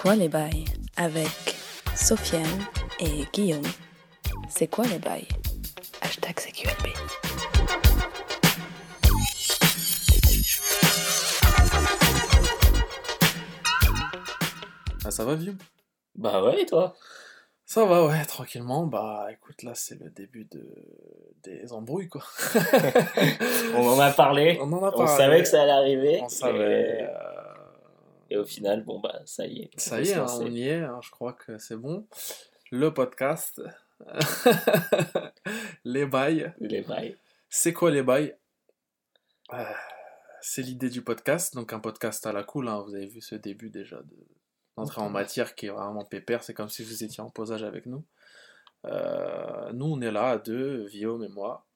quoi les bails avec Sofiane et Guillaume. C'est quoi les bails? Hashtag CQLB. Ah, ça va, vieux? Bah ouais, et toi? Ça va, ouais, tranquillement. Bah, écoute, là, c'est le début de... des embrouilles, quoi. On en a parlé. On en a On parlé. savait que ça allait arriver. On savait. Et, euh, et au final, bon bah ça y est. Ça y est, hein, on y est, hein, je crois que c'est bon. Le podcast. les bails. Les bails. C'est quoi les bails? Euh, C'est l'idée du podcast, donc un podcast à la cool. hein, Vous avez vu ce début déjà de- d'entrer en matière qui est vraiment pépère. C'est comme si vous étiez en posage avec nous. Euh, nous, on est là à deux, Guillaume et moi.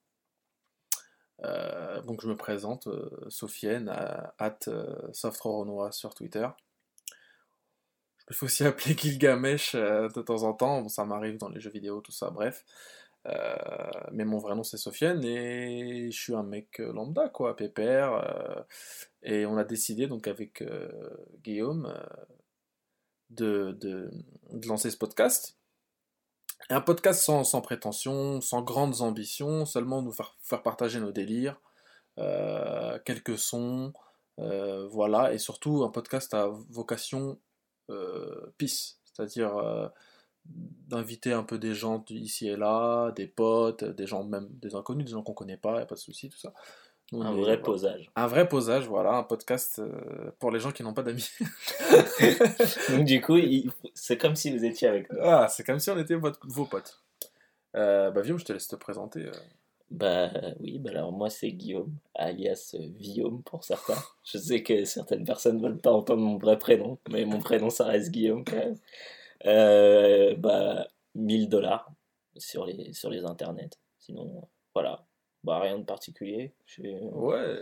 Euh, donc je me présente, euh, Sofiane, at euh, sur Twitter. Je me fais aussi appeler Gilgamesh euh, de temps en temps, ça m'arrive dans les jeux vidéo, tout ça, bref. Euh, mais mon vrai nom c'est Sofiane et je suis un mec lambda quoi, pépère. et on a décidé donc avec Guillaume de, de lancer ce podcast. Un podcast sans, sans prétention, sans grandes ambitions, seulement nous faire, faire partager nos délires, euh, quelques sons, euh, voilà, et surtout un podcast à vocation euh, peace, c'est-à-dire euh, d'inviter un peu des gens ici et là, des potes, des gens même des inconnus, des gens qu'on connaît pas, y a pas de souci, tout ça. Un est- vrai voilà. posage. Un vrai posage, voilà, un podcast euh, pour les gens qui n'ont pas d'amis. Donc du coup, il- c'est comme si vous étiez avec nous. ah, c'est comme si on était votre- vos potes. Euh, bah, Guillaume, je te laisse te présenter. euh. Bah oui, bah alors moi c'est Guillaume, alias euh, Guillaume pour certains. Je sais que certaines personnes veulent pas entendre mon vrai prénom, mais mon prénom ça reste Guillaume quand même. Euh, bah 1000 dollars sur les, sur les internets. Sinon, voilà. Bah rien de particulier. Suis- Ouais,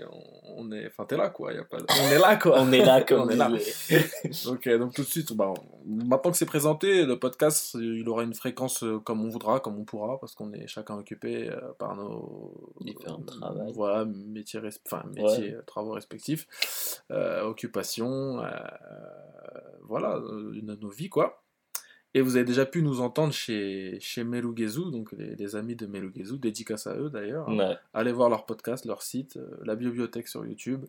on, est. Enfin, t'es là, quoi. Y a pas... On est là, quoi. On est là comme On est là. Ok, donc tout de suite, bah, on- maintenant que c'est présenté, le podcast, il aura une fréquence euh, comme on voudra, comme on pourra, parce qu'on est chacun occupé euh, par nos Différents travails. Voilà, métiers, res- enfin, métiers, euh, travaux respectifs, euh, occupations, euh, voilà, euh, de nos vies, quoi. Et vous avez déjà pu nous entendre chez, chez Melugezu, donc les, les amis de Melugezu, dédicace à eux d'ailleurs. hein. Ouais. Allez voir leur podcast, leur site, euh, la bibliothèque sur YouTube.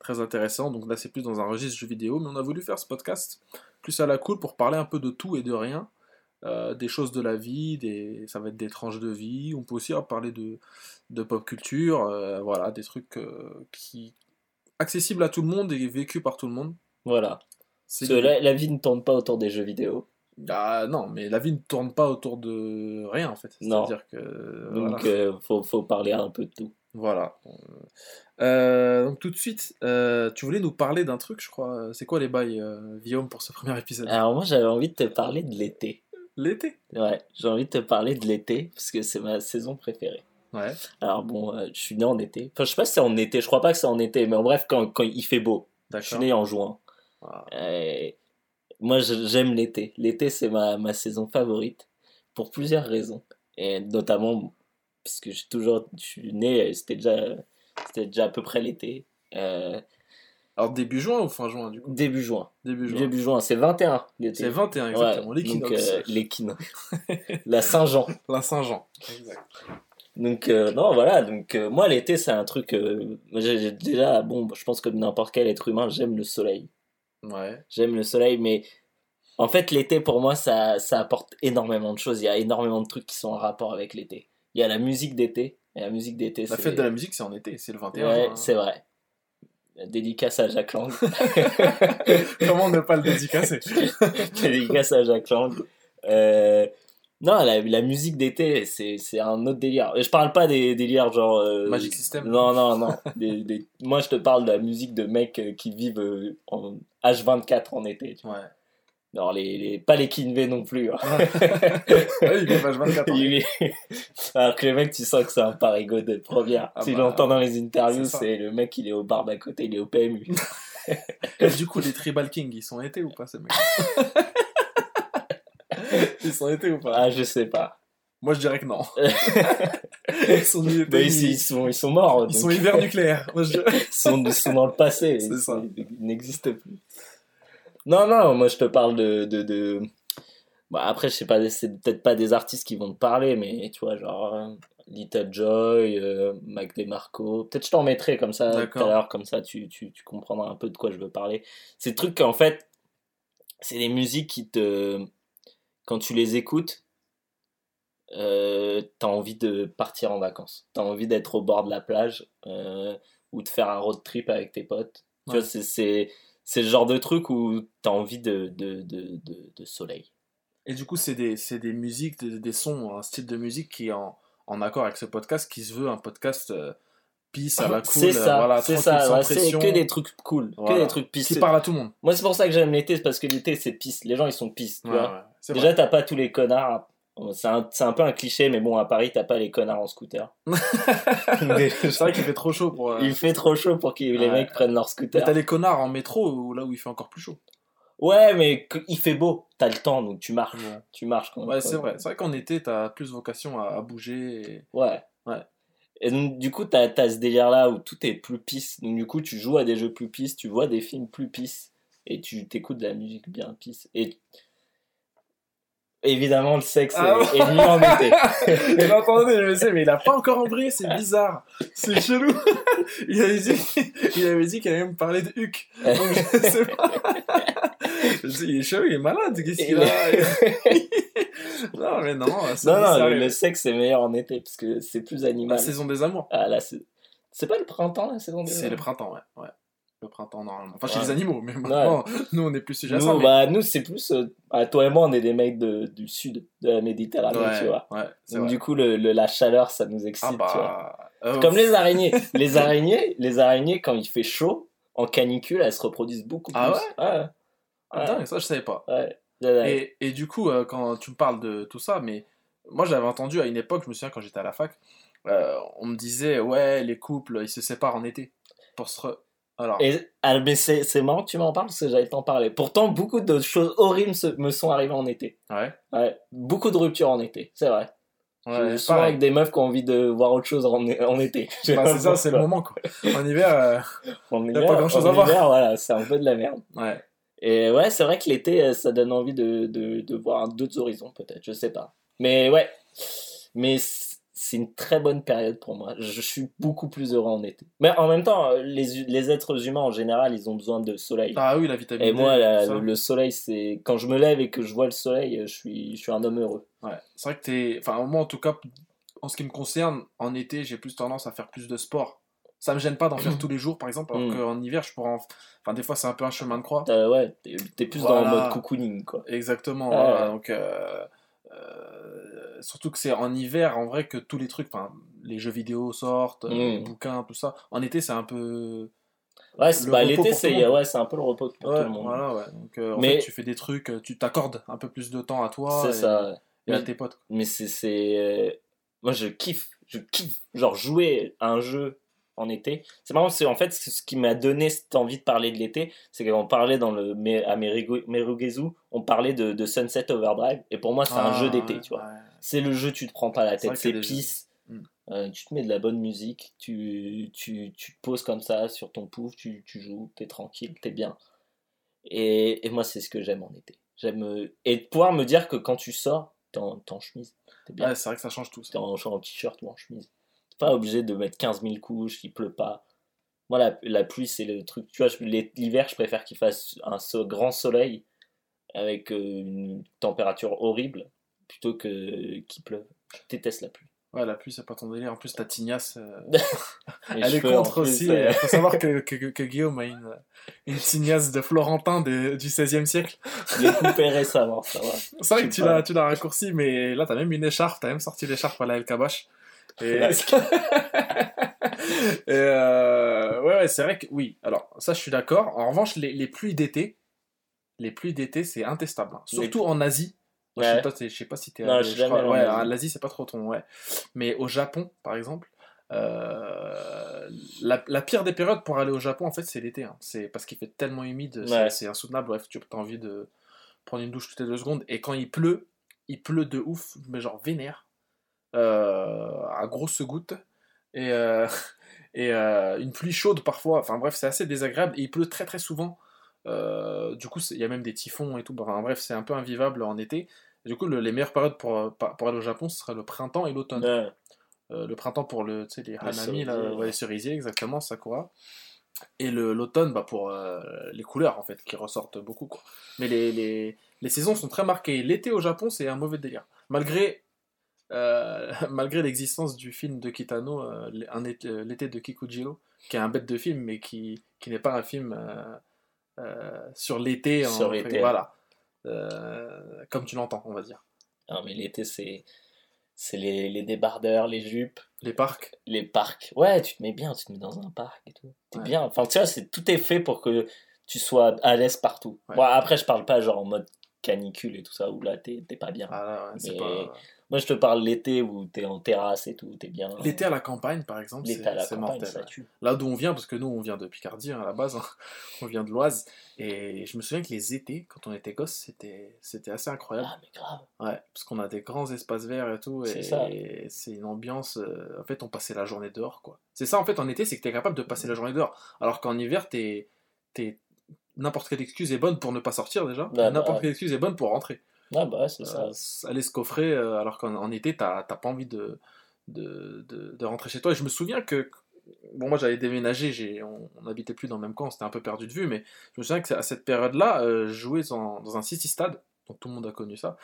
Très intéressant. Donc là, c'est plus dans un registre jeux vidéo, mais on a voulu faire ce podcast plus à la cool pour parler un peu de tout et de rien. Euh, des choses de la vie, des... ça va être des tranches de vie. On peut aussi parler de, de pop culture, euh, voilà, des trucs qui accessibles à tout le monde et vécus par tout le monde. Voilà. C'est Parce que la, la vie ne tourne pas autour des jeux vidéo. Ah, non, mais la vie ne tourne pas autour de rien en fait. C'est-à-dire que Donc voilà. euh, faut, faut parler un peu de tout. Voilà. Euh, donc tout de suite, euh, tu voulais nous parler d'un truc, je crois. C'est quoi les bails, Guillaume, pour ce premier épisode? Alors moi j'avais envie de te parler de l'été. L'été? Ouais, j'ai envie de te parler de l'été parce que c'est ma saison préférée. Ouais. Alors bon, je suis né en été. Enfin, je sais pas si c'est en été, je crois pas que c'est en été, mais en bref, quand, quand il fait beau. Je suis né en juin. Ah. Et moi, j'aime l'été. L'été, c'est ma, ma saison favorite pour plusieurs raisons. Et notamment, parce que j'ai toujours, je suis né, c'était déjà, c'était déjà à peu près l'été. Euh, Alors début juin ou fin juin du coup? Début juin. Début juin. Début juin, c'est 21 l'été. C'est 21 Ouais, exactement, donc, l'équinoxe. euh, l'équinoxe. La Saint-Jean. La Saint-Jean. Exact. Donc euh, non voilà donc euh, moi l'été c'est un truc j'ai déjà bon je pense comme n'importe quel être humain j'aime le soleil Ouais. j'aime le soleil mais en fait l'été pour moi ça ça apporte énormément de choses. Il y a énormément de trucs qui sont en rapport avec l'été. Il y a la musique d'été. Et la musique d'été La fête de la musique, c'est en été, c'est le 21 ouais juin. c'est vrai. Dédicace à Jacques Lang. Comment ne pas le dédicacer? Dédicace à Jacques Lang. Euh, non la, la musique d'été c'est un autre délire. Je parle pas des délires genre euh, Magic System. Non, non, non. Des- des- Moi, je te parle de la musique de mecs euh, qui vivent en H24 en été. tu vois. Ouais. Non, les, les- pas les Kinvey non plus. hein. Ouais, il est page 24 ans. Il est- Alors que le mec, tu sens que c'est un parigo de première. Ah tu bah, l'entends dans les interviews, c'est le mec, il est au bar d'à côté, il est au PMU. Et du coup, les Tribal Kings, ils sont été ou pas ces mecs? Ils sont été ou pas? Ah, je sais pas. Moi, je dirais que non. ils sont ni été, Mais ni- ils, ils sont, ils sont morts. ils sont hiver nucléaire. Moi, je dirais. Ils sont, ils sont dans le passé. Ils, ça. n'existent plus. Non, non, moi je te parle de. de, de... Bah, après, je sais pas, c'est peut-être pas des artistes qui vont te parler, mais tu vois, genre Little Joy, euh, Mac DeMarco. Peut-être je t'en mettrai comme ça tout à l'heure, comme ça tu, tu, tu comprendras un peu de quoi je veux parler. C'est des trucs qu'en fait, c'est des musiques qui te. Quand tu les écoutes, euh, t'as envie de partir en vacances. T'as envie d'être au bord de la plage euh, ou de faire un road trip avec tes potes. Tu Ouais. vois, c'est- le genre de truc où t'as envie de, de, de, de, de soleil. Et du coup, c'est des, musiques, des, des sons, un style de musique qui est en, en accord avec ce podcast, qui se veut un podcast euh, peace à la cool. C'est ça, voilà, c'est ça. ouais, c'est que des trucs cool, que des trucs qui pisse. parle à tout le monde. Moi, c'est pour ça que j'aime l'été, c'est parce que l'été, c'est pisse. Les gens, ils sont pisse, tu Ouais, vois. Déjà, t'as pas tous les connards. C'est un, un peu un cliché, mais bon, à Paris, t'as pas les connards en scooter. c'est vrai qu'il fait trop chaud pour. euh, Il fait trop chaud pour que les Ouais. mecs prennent leur scooter. t'as les connards en métro, ou là où il fait encore plus chaud. Ouais, mais il fait beau. T'as le temps, donc tu marches. Ouais. Tu marches quand Ouais, c'est vrai. C'est vrai qu'en été, t'as plus vocation à, à bouger. et- Ouais. Ouais. Et donc, du coup, t'as as ce délire-là où tout est plus pisse. Donc, du coup, tu joues à des jeux plus pisse, tu vois des films plus pisse, et tu t'écoutes de la musique bien pisse. Et évidemment, le sexe Ah est, est mieux en été. Attendez, je sais, mais il a pas encore embrayé, c'est bizarre. C'est chelou. Il avait dit, il avait dit qu'il allait me parler de Huck. Donc, je sais pas. Je dis, il est chelou, il est malade, qu'est-ce qu'il a? Non, mais non, c'est non, non, bizarre. le, le sexe est meilleur en été, parce que c'est plus La animal. saison des amours. Ah, là, c'est c'est pas le printemps, la saison des C'est le printemps, ouais. ouais. Le printemps, normalement. Enfin, chez Ouais. les animaux, mais maintenant, nous, on est plus sujet à ça. Nous, mais- bah, nous c'est plus. euh, ah, toi et moi, on est des mecs de, du sud de la Méditerranée, ouais, tu vois. Donc, vrai. du coup, le, le- la chaleur, ça nous excite, Ah tu vois. euh, Comme les araignées. les araignées, les araignées, quand il fait chaud, en canicule, elles se reproduisent beaucoup plus. Ah ouais Ah, dingue, ça, je savais pas. Et, et du coup, euh, quand tu me parles de tout ça, mais moi j'avais entendu à une époque, je me souviens quand j'étais à la fac, on me disait, ouais, les couples, ils se séparent en été. Pour se. re- Alors, Et, ah, mais c'est marrant que tu m'en parles parce que j'allais t'en parler. Pourtant, beaucoup de choses horribles se- me sont arrivées en été. ouais. Ouais. Beaucoup de ruptures en été, c'est vrai. ouais souvent pareil. avec des meufs qui ont envie de voir autre chose en, en été. Je Bah, c'est ça, c'est le moment quoi. En hiver, euh, En hiver, pas grand-chose en à voir. hiver, voilà, c'est un peu de la merde. ouais. Et ouais, c'est vrai que l'été, euh, ça donne envie de, de, de voir d'autres horizons, peut-être, je sais pas. Mais ouais, mais c'est une très bonne période pour moi. Je suis beaucoup plus heureux en été. Mais en même temps, les, les êtres humains en général, ils ont besoin de soleil. Ah oui, la vitamine Et D, moi, la- le, le soleil, c'est quand je me lève et que je vois le soleil, je suis, je suis un homme heureux. Ouais. C'est vrai que t'es. Enfin, moi en tout cas, en ce qui me concerne, en été, j'ai plus tendance à faire plus de sport. Ça me gêne pas d'en faire tous les jours, par exemple, alors Mm. qu'en hiver, je pourrais en. Enfin, des fois, c'est un peu un chemin de croix. Euh, ouais, t'es plus dans le mode cocooning, quoi. Exactement. Voilà. Donc, euh, euh, surtout que c'est en hiver, en vrai, que tous les trucs, enfin, les jeux vidéo sortent, euh, les Mm. bouquins, tout ça. En été, c'est un peu. Ouais, c'est- bah, l'été, c'est ouais, c'est un peu le repos pour Ouais, tout le monde. voilà, ouais. Donc, euh, en Mais- fait, tu fais des trucs, tu t'accordes un peu plus de temps à toi C'est et, ça. et à tes potes. Mais c'est. c'est, Moi, je kiffe. Je kiffe. Genre, jouer à un jeu en été. C'est marrant, c'est en fait ce qui m'a donné cette envie de parler de l'été. C'est qu'on parlait dans le. À Merugezu, on parlait de, de Sunset Overdrive. Et pour moi, c'est un Ah, jeu d'été, tu vois. ouais. C'est le jeu, tu te prends pas la tête, c'est pisse. Mm. Euh, tu te mets de la bonne musique, tu, tu, tu te poses comme ça sur ton pouf, tu, tu joues, t'es tranquille, t'es bien. Et, et moi, c'est ce que j'aime en été. J'aime. euh, Et de pouvoir me dire que quand tu sors, t'es en, en chemise. T'es bien. Ouais, c'est vrai que ça change tout. T'es en, en t-shirt ou en chemise. Pas obligé de mettre 15 000 couches, il pleut pas. Moi, la, la pluie, c'est le truc. Tu vois, l'hiver, je préfère qu'il fasse un so- grand soleil avec euh, une température horrible plutôt que qu'il pleuve. Je déteste la pluie. Ouais, la pluie, c'est pas ton délire. En plus, ta tignasse, euh, elle est contre plus, aussi. euh, Il faut savoir que, que, que Guillaume a une, une tignasse de Florentin de- du 16e siècle. Je l'ai coupé récemment, ça va. C'est vrai que tu l'as raccourci, mais là, t'as même une écharpe. T'as même sorti l'écharpe à la El Kabash. Et... Ouais. Et, euh, ouais, ouais, c'est vrai que oui. Alors, ça, je suis d'accord. En revanche, les, les pluies d'été, les pluies d'été, c'est intestable. hein. Surtout en Asie. Moi, je, sais Ouais. pas, je sais pas si t'es Non, je crois- ouais, Asie. l'Asie, c'est pas trop ton. Ouais. Mais au Japon, par exemple, euh, la, la pire des périodes pour aller au Japon, en fait, c'est l'été. hein. C'est parce qu'il fait tellement humide, c'est- Ouais. c'est insoutenable. Bref, tu as envie de prendre une douche toutes les deux secondes. Et quand il pleut, il pleut de ouf, mais genre vénère, à grosses gouttes. Et, euh, et euh, une pluie chaude parfois. Enfin bref, c'est assez désagréable. Et il pleut très très souvent Euh, du coup, il y a même des typhons et tout. Enfin, bref, c'est un peu invivable en été. Du coup, le- les meilleures périodes pour, euh, aller au Japon, ce serait le printemps et l'automne. Ouais. Euh, le printemps pour le, les hanami, là, cerisiers, ouais, les cerisiers, exactement, sakura. Et le- l'automne, bah, pour euh, les couleurs, en fait, qui ressortent beaucoup. Quoi. Mais les, les, les saisons sont très marquées. L'été au Japon, c'est un mauvais délire. Malgré, euh, malgré l'existence du film de Kitano, euh, euh, L'été de Kikujiro, qui est un bête de film, mais qui, qui n'est pas un film euh, sur l'été. en- Sur l'été. Voilà. Comme tu l'entends, on va dire. Non, mais l'été, c'est c'est les, les débardeurs, les jupes, Les parcs. les parcs. Ouais, tu te mets bien, tu te mets dans un parc et tout. T'es Ouais. bien. Enfin, tu vois, c'est, tout est fait pour que tu sois à l'aise partout. Ouais. Bon, après, je parle pas genre en mode canicule et tout ça, où là, t'es, t'es pas bien. Ah, là, ouais, c'est Mais- pas... Moi, je te parle l'été où t'es en terrasse et tout, t'es bien. L'été à la campagne, par exemple, c'est campagne, mortel. ça tue. Là d'où on vient, parce que nous on vient de Picardie hein, à la base, hein. on vient de l'Oise, et je me souviens que les étés, quand on était gosse, c'était c'était assez incroyable. Ah, mais grave. Ouais, parce qu'on a des grands espaces verts et tout, C'est et c'est une ambiance. euh, en fait, on passait la journée dehors, quoi. C'est ça en fait en été, c'est que t'es capable de passer la journée dehors, alors qu'en hiver, t'es t'es- n'importe quelle excuse est bonne pour ne pas sortir déjà, bah, n'importe ouais. quelle excuse est bonne pour rentrer. Ah, bah, c'est ça. Euh, aller se coffrer, euh, alors qu'en en été, t'as pas envie de, de, de, de rentrer chez toi. Et je me souviens que, bon, moi j'avais déménagé, on n'habitait plus dans le même camp, on s'était un peu perdu de vue, mais je me souviens que à cette période-là, euh, je jouais dans, dans un city stade, donc tout le monde a connu ça.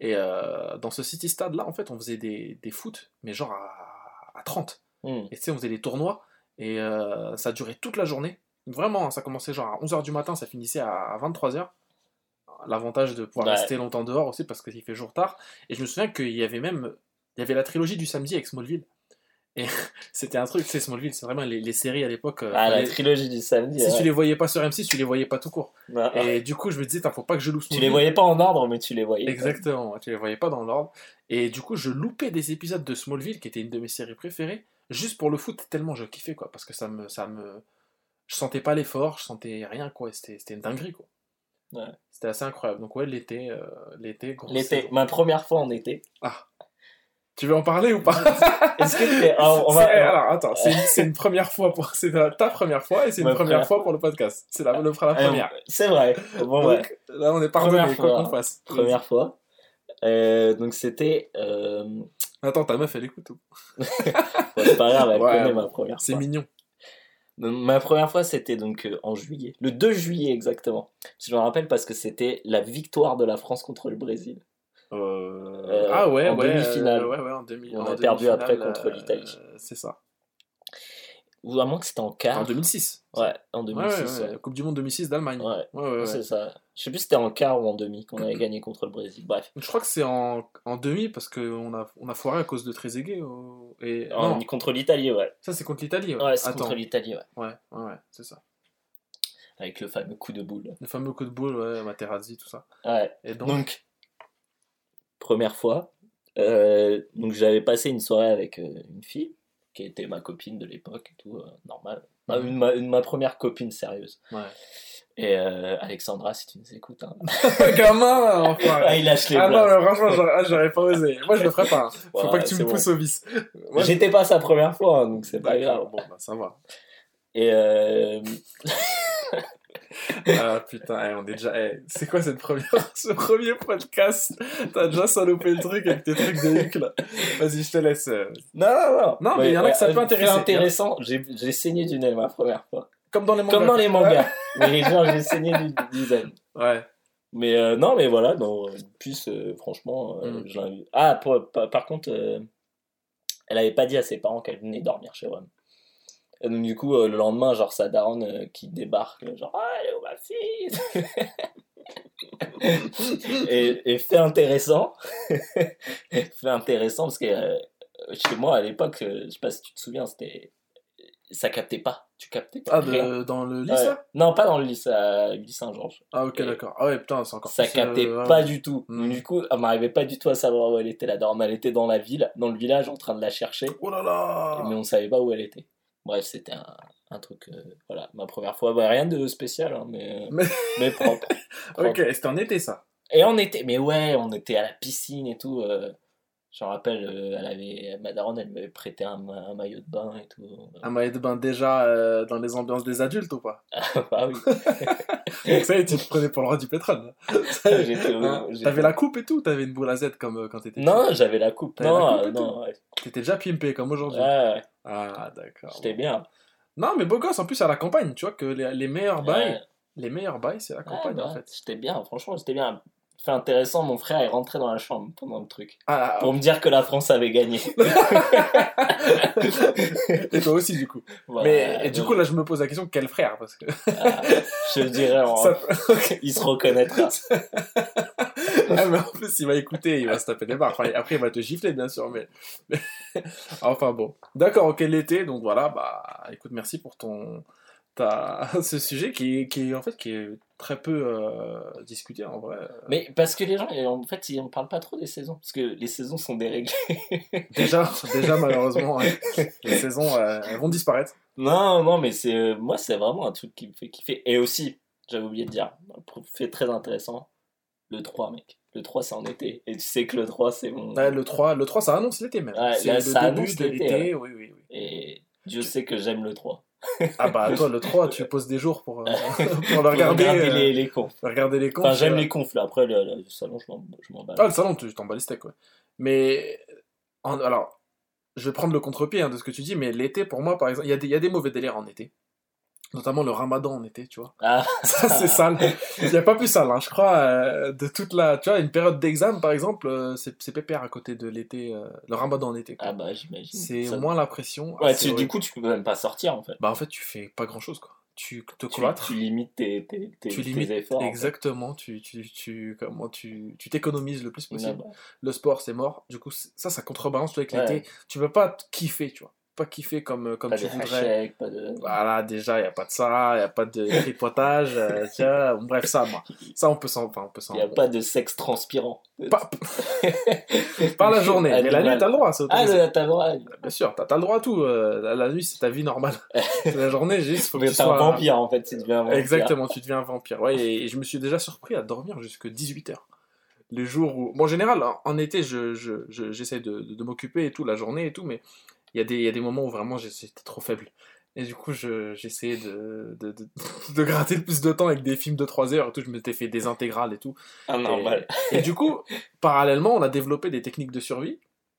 Et euh, dans ce city stade-là, en fait, on faisait des, des foot, mais genre à, à 30. Hmm. Et tu sais, on faisait des tournois, et euh, ça durait toute la journée. Vraiment, hein, ça commençait genre à 11h du matin, ça finissait à 23h. L'avantage de pouvoir Ouais. rester longtemps dehors aussi, parce qu'il fait jour tard. Et je me souviens qu'il y avait même... Il y avait la trilogie du samedi avec Smallville. Et c'était un truc, c'est Smallville, c'est vraiment les, les séries à l'époque. euh, Ah, la fallait- trilogie du samedi. si ouais. tu les voyais pas sur M6, tu les voyais pas tout court. Ah, ah. Et du coup, je me disais, faut pas que je loupe Tu Smallville. les voyais pas en ordre, mais tu les voyais. Exactement, tu les voyais pas dans l'ordre. Et du coup, je loupais des épisodes de Smallville, qui était une de mes séries préférées, juste pour le foot, tellement je kiffais, quoi. Parce que ça me. Ça me... Je sentais pas l'effort, je sentais rien, quoi. c'était une dinguerie, quoi. Ouais. C'était assez incroyable. Donc, ouais, l'été, euh, l'été, grosse L'été, ma première fois en été. Tu veux en parler ou pas? Est-ce que ah, on va, Alors, attends, c'est une, une première fois pour. C'est ta première fois et c'est une première fois pour le podcast. C'est la, le, la Ah, première. C'est vrai. Bon, ouais. Donc, là, on est pardonné, Première quoi fois. qu'on fasse. Première fois. Euh, donc c'était. Euh... Attends, ta meuf, elle écoute ou? Bon, c'est pas grave, elle Ouais, connaît ma première C'est mignon. Ma première fois, c'était donc euh, en juillet. Le 2 juillet exactement. Je me rappelle parce que c'était la victoire de la France contre le Brésil. Euh, ah ouais, en ouais, demi-finale. euh, ouais, ouais, en demi. On en a perdu demi-finale, après contre euh, l'Italie. c'est ça. Ou à moins que c'était en En quart. 2006. Ouais, en Ouais, 2006. ouais, ouais. Coupe du Monde 2006 d'Allemagne. Ouais, Ouais, ouais, ouais. c'est ça. Je sais plus si c'était en quart ou en demi qu'on avait gagné contre le Brésil. Bref. Je crois que c'est en, en demi parce qu'on a, on a foiré à cause de Trezeguet. au- Et... En- Non, contre l'Italie, ouais. ça c'est contre l'Italie. Ouais, Ouais, c'est contre l'Italie, ouais. Ouais, ouais, ouais, c'est ça. Avec le fameux coup de boule. Le fameux coup de boule, ouais, Materazzi, tout ça. Ouais. Et donc, Donc, première fois, euh, donc j'avais passé une soirée avec euh, une fille qui était ma copine de l'époque et tout, euh, normal. Une, ma, une- ma première copine sérieuse. ouais. Et euh, Alexandra, si tu nous écoutes. Hein. Gamin, enfoiré. ah, il lâche les Ah non, blagues. mais franchement, j'aurais ah, j'aurais pas osé. Moi, je le ferais pas. hein. Faut Ouais, pas que tu me pousses au vice. Moi, je- J'étais pas sa première fois, hein, donc c'est pas grave. Bon, bah, ça va. Et euh, Ah putain, eh, on est déjà. eh, c'est quoi cette première... ce premier podcast? T'as déjà salopé le truc avec tes trucs de Huck là. Vas-y, je te laisse. euh. non, non, non. Non, mais il y en a que ça peut fait intéresser. intéressant. J'ai saigné du nez ma première fois. Comme dans les mangas. Comme dans les mangas. mais genre, j'ai saigné du dizaine. Ouais. Mais euh, non, mais voilà, non, euh, franchement, euh, Mm. Ah, pour- par, par contre, euh, elle avait pas dit à ses parents qu'elle venait dormir chez Ron. Et donc, du coup, euh, le lendemain, genre, sa daronne euh, qui débarque, euh, genre, ah, elle est où ma fille et, et fait intéressant, fait intéressant parce que euh, chez moi, à l'époque, je sais pas si tu te souviens, c'était. Ça captait pas. Tu captais pas. Ah, de, dans le lycée? Ouais. Non, pas dans le lycée, à Saint-Georges. Ah, ok, d'accord. Ah, ouais, putain, c'est encore Ça captait pas ouais. du tout. Mm. Donc, du coup, elle m'arrivait pas du tout à savoir où elle était la dorme. Elle était dans la ville, dans le village, en train de la chercher, Oh là là mais on savait pas où elle était. Bref, c'était un, un truc. euh, voilà, ma première fois. Bah, rien de spécial, hein, mais, Mais- mais propre. propre. Ok, c'était en été ça. Et on était, mais ouais, on était à la piscine et tout. euh, Je me rappelle, euh, elle avait, ma daronne, elle m'avait prêté un, un maillot de bain et tout. Un maillot de bain déjà euh, dans les ambiances des adultes ou pas? Ah oui. Donc ça y est, tu te prenais pour le roi du pétrole. au- Hein? T'avais la coupe et tout T'avais une boule à Z comme euh, quand t'étais Non, j'avais la coupe. Non, la coupe non, ouais. T'étais déjà pimpé comme aujourd'hui. Ouais, Ah, d'accord. j'étais bien. Non, mais beau gosse, en plus à la campagne, tu vois que les, les meilleurs bails, Ouais. les meilleurs bails, c'est la campagne bah, en fait. J'étais bien, franchement, j'étais bien. Fait intéressant, mon frère est rentré dans la chambre pendant le truc. Ah, Pour me dire que la France avait gagné. et toi aussi du coup. Voilà, mais et du donc, coup là, je me pose la question quel frère? Parce que ah, je dirais, en- ça- il se reconnaîtra. Ah, mais en plus, il va écouter, il va se taper des barres. Enfin, après, il va te gifler, bien sûr, mais. mais- enfin bon. D'accord, ok, l'été, donc voilà, bah écoute, merci pour ton. Ta... ce sujet qui, est- qui en fait qui est très peu euh, discuté en vrai. Mais parce que les gens, en fait, ils ne parlent pas trop des saisons. Parce que les saisons sont déréglées. Déjà, déjà malheureusement, les saisons euh, elles vont disparaître. Non, non, mais c'est euh, moi, c'est vraiment un truc qui me fait kiffer. Et aussi, j'avais oublié de dire, un fait très intéressant, le 3, mec. Le 3, c'est en été. Et tu sais que le 3, c'est mon. Ouais, le 3, le 3, ça annonce l'été même. Ouais, c'est le ça début de l'été, l'été, oui, oui, oui. Et Dieu sait que j'aime le 3. Ah bah toi, le 3, tu poses des jours pour, euh, pour le Pour regarder, regarder euh, les, les confs. regarder les. Enfin, j'aime euh, les confs, là. Après, le, le salon, je m'en bats. Ah, le salon, tu t'en bats les steaks, ouais. Mais, en- alors, je vais prendre le contre-pied hein, de ce que tu dis, mais l'été, pour moi, par exemple, il y, a des- il y a des mauvais délires en été. Notamment le ramadan en été, tu vois. Ah, Ça, c'est sale. Il n'y a pas plus sale, hein, je crois, euh, de toute la... Tu vois, une période d'examen, par exemple, euh, c'est pépère à côté de l'été, euh, le ramadan en été. quoi. ah bah, j'imagine. c'est Ça- moins la pression. Ouais, tu- du coup, tu peux même pas sortir, en fait. Bah, en fait, tu fais pas grand-chose, quoi. Tu te Tu, cloîtres. tu limites tes, tes, tes, Tu tes limites efforts. en fait. exactement, tu, tu, tu, comment, tu, tu t'économises le plus possible. Bah, le sport c'est mort. Du coup, ça, ça contrebalance tu vois, avec Ouais. l'été. Tu peux pas kiffer, tu vois. Pas kiffer comme, comme pas tu de voudrais. hashtag, pas de. Voilà, déjà, il n'y a pas de ça, il n'y a pas de tripotage. euh, tiens, bref, ça, moi. Ça, on peut s'en. Enfin. Il n'y a pas de sexe transpirant. Pas, pas la journée, mais la nuit, t'as le droit, Ah, t'as le droit. Bien sûr, t'as le droit à tout. euh, la, nuit, c'est ta vie normale. la journée, juste, faut que Mais tu t'es un sois. vampire, en fait, tu deviens un vampire. Exactement, tu deviens un vampire. Ouais, et, et je me suis déjà surpris à dormir jusque 18h. Les jours où. Bon, en général, en, en été, je, je, je- j'essaie de, de, de m'occuper et tout, la journée et tout, mais il y, a des- il y a des moments où vraiment j'étais trop faible. Et du coup, je, j'essayais de, de, de, de gratter le plus de temps avec des films de 3 heures et tout. Je m'étais fait des intégrales et tout. Ah, normal. Et du coup, parallèlement, on a développé des techniques de survie.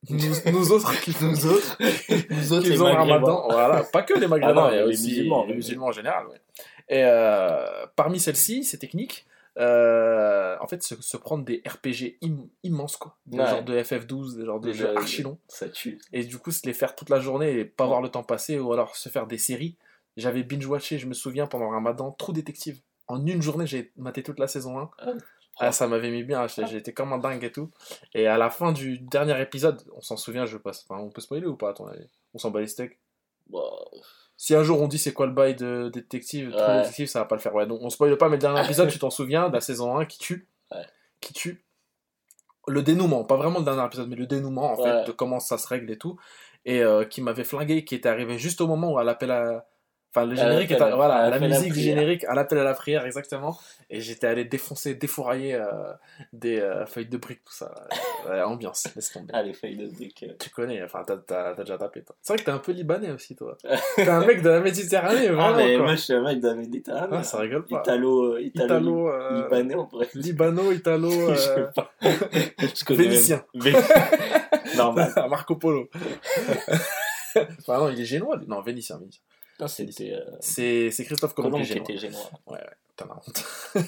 Nous, nous autres qui Nous autres, nous autres, qui les ont ramadan. Voilà, pas que les maghrébins, Ah non, il y a les aussi musulmans, les musulmans en général. ouais. Et euh, parmi celles-ci, ces techniques, euh, en fait, se, se prendre des RPG im- immenses, quoi. Des Ouais. genres de FF12, des genres de jeux archi longs. Ça tue. Et du coup, se les faire toute la journée et pas Ouais. voir le temps passer, ou alors se faire des séries. J'avais binge-watché, je me souviens, pendant ramadan, True Detective. En une journée, j'ai maté toute la saison 1. Ah. Ah, ça m'avait mis bien, j'ai- j'étais comme un dingue et tout. Et à la fin du dernier épisode, on s'en souvient, je passe. Enfin, on peut spoiler ou pas à ton avis? On s'en bat les steaks? Bon, si un jour on dit c'est quoi le bail de détective, Ouais. Detective, ça va pas le faire. Ouais, donc on spoile pas, mais le dernier épisode, tu t'en souviens, de la saison 1 qui tue. Ouais. Qui tue. Le dénouement, pas vraiment le dernier épisode, mais le dénouement en Ouais. fait, de comment ça se règle et tout. Et euh, qui m'avait flingué, qui était arrivé juste au moment où elle appelle à. Enfin, le générique, est à- voilà, à la musique du générique, à l'appel à la prière, exactement. Et j'étais allé défoncer, défourailler euh, des euh, feuilles de briques, tout ça. Ouais, ambiance, laisse tomber. ah, les feuilles de briques. euh. Tu connais, enfin, t'as, déjà tapé, toi. C'est vrai que t'es un peu libanais aussi, toi. t'es un mec de la Méditerranée, vraiment, Ah, mais quoi. moi, je suis un mec de la Méditerranée. Ah, ça rigole pas. Italo, euh, Italo, Italo, euh, libanais, on pourrait dire. Libano, Italo, Je sais euh, pas. Je connais même- Vénitien. Vé- Normal. Marco Polo. enfin, non, il est génois, lui. Non, Vénitien, Vénitien. Non, c'était euh, C'est, c'est Christophe Colomb qui génois. était génois. T'en as honte.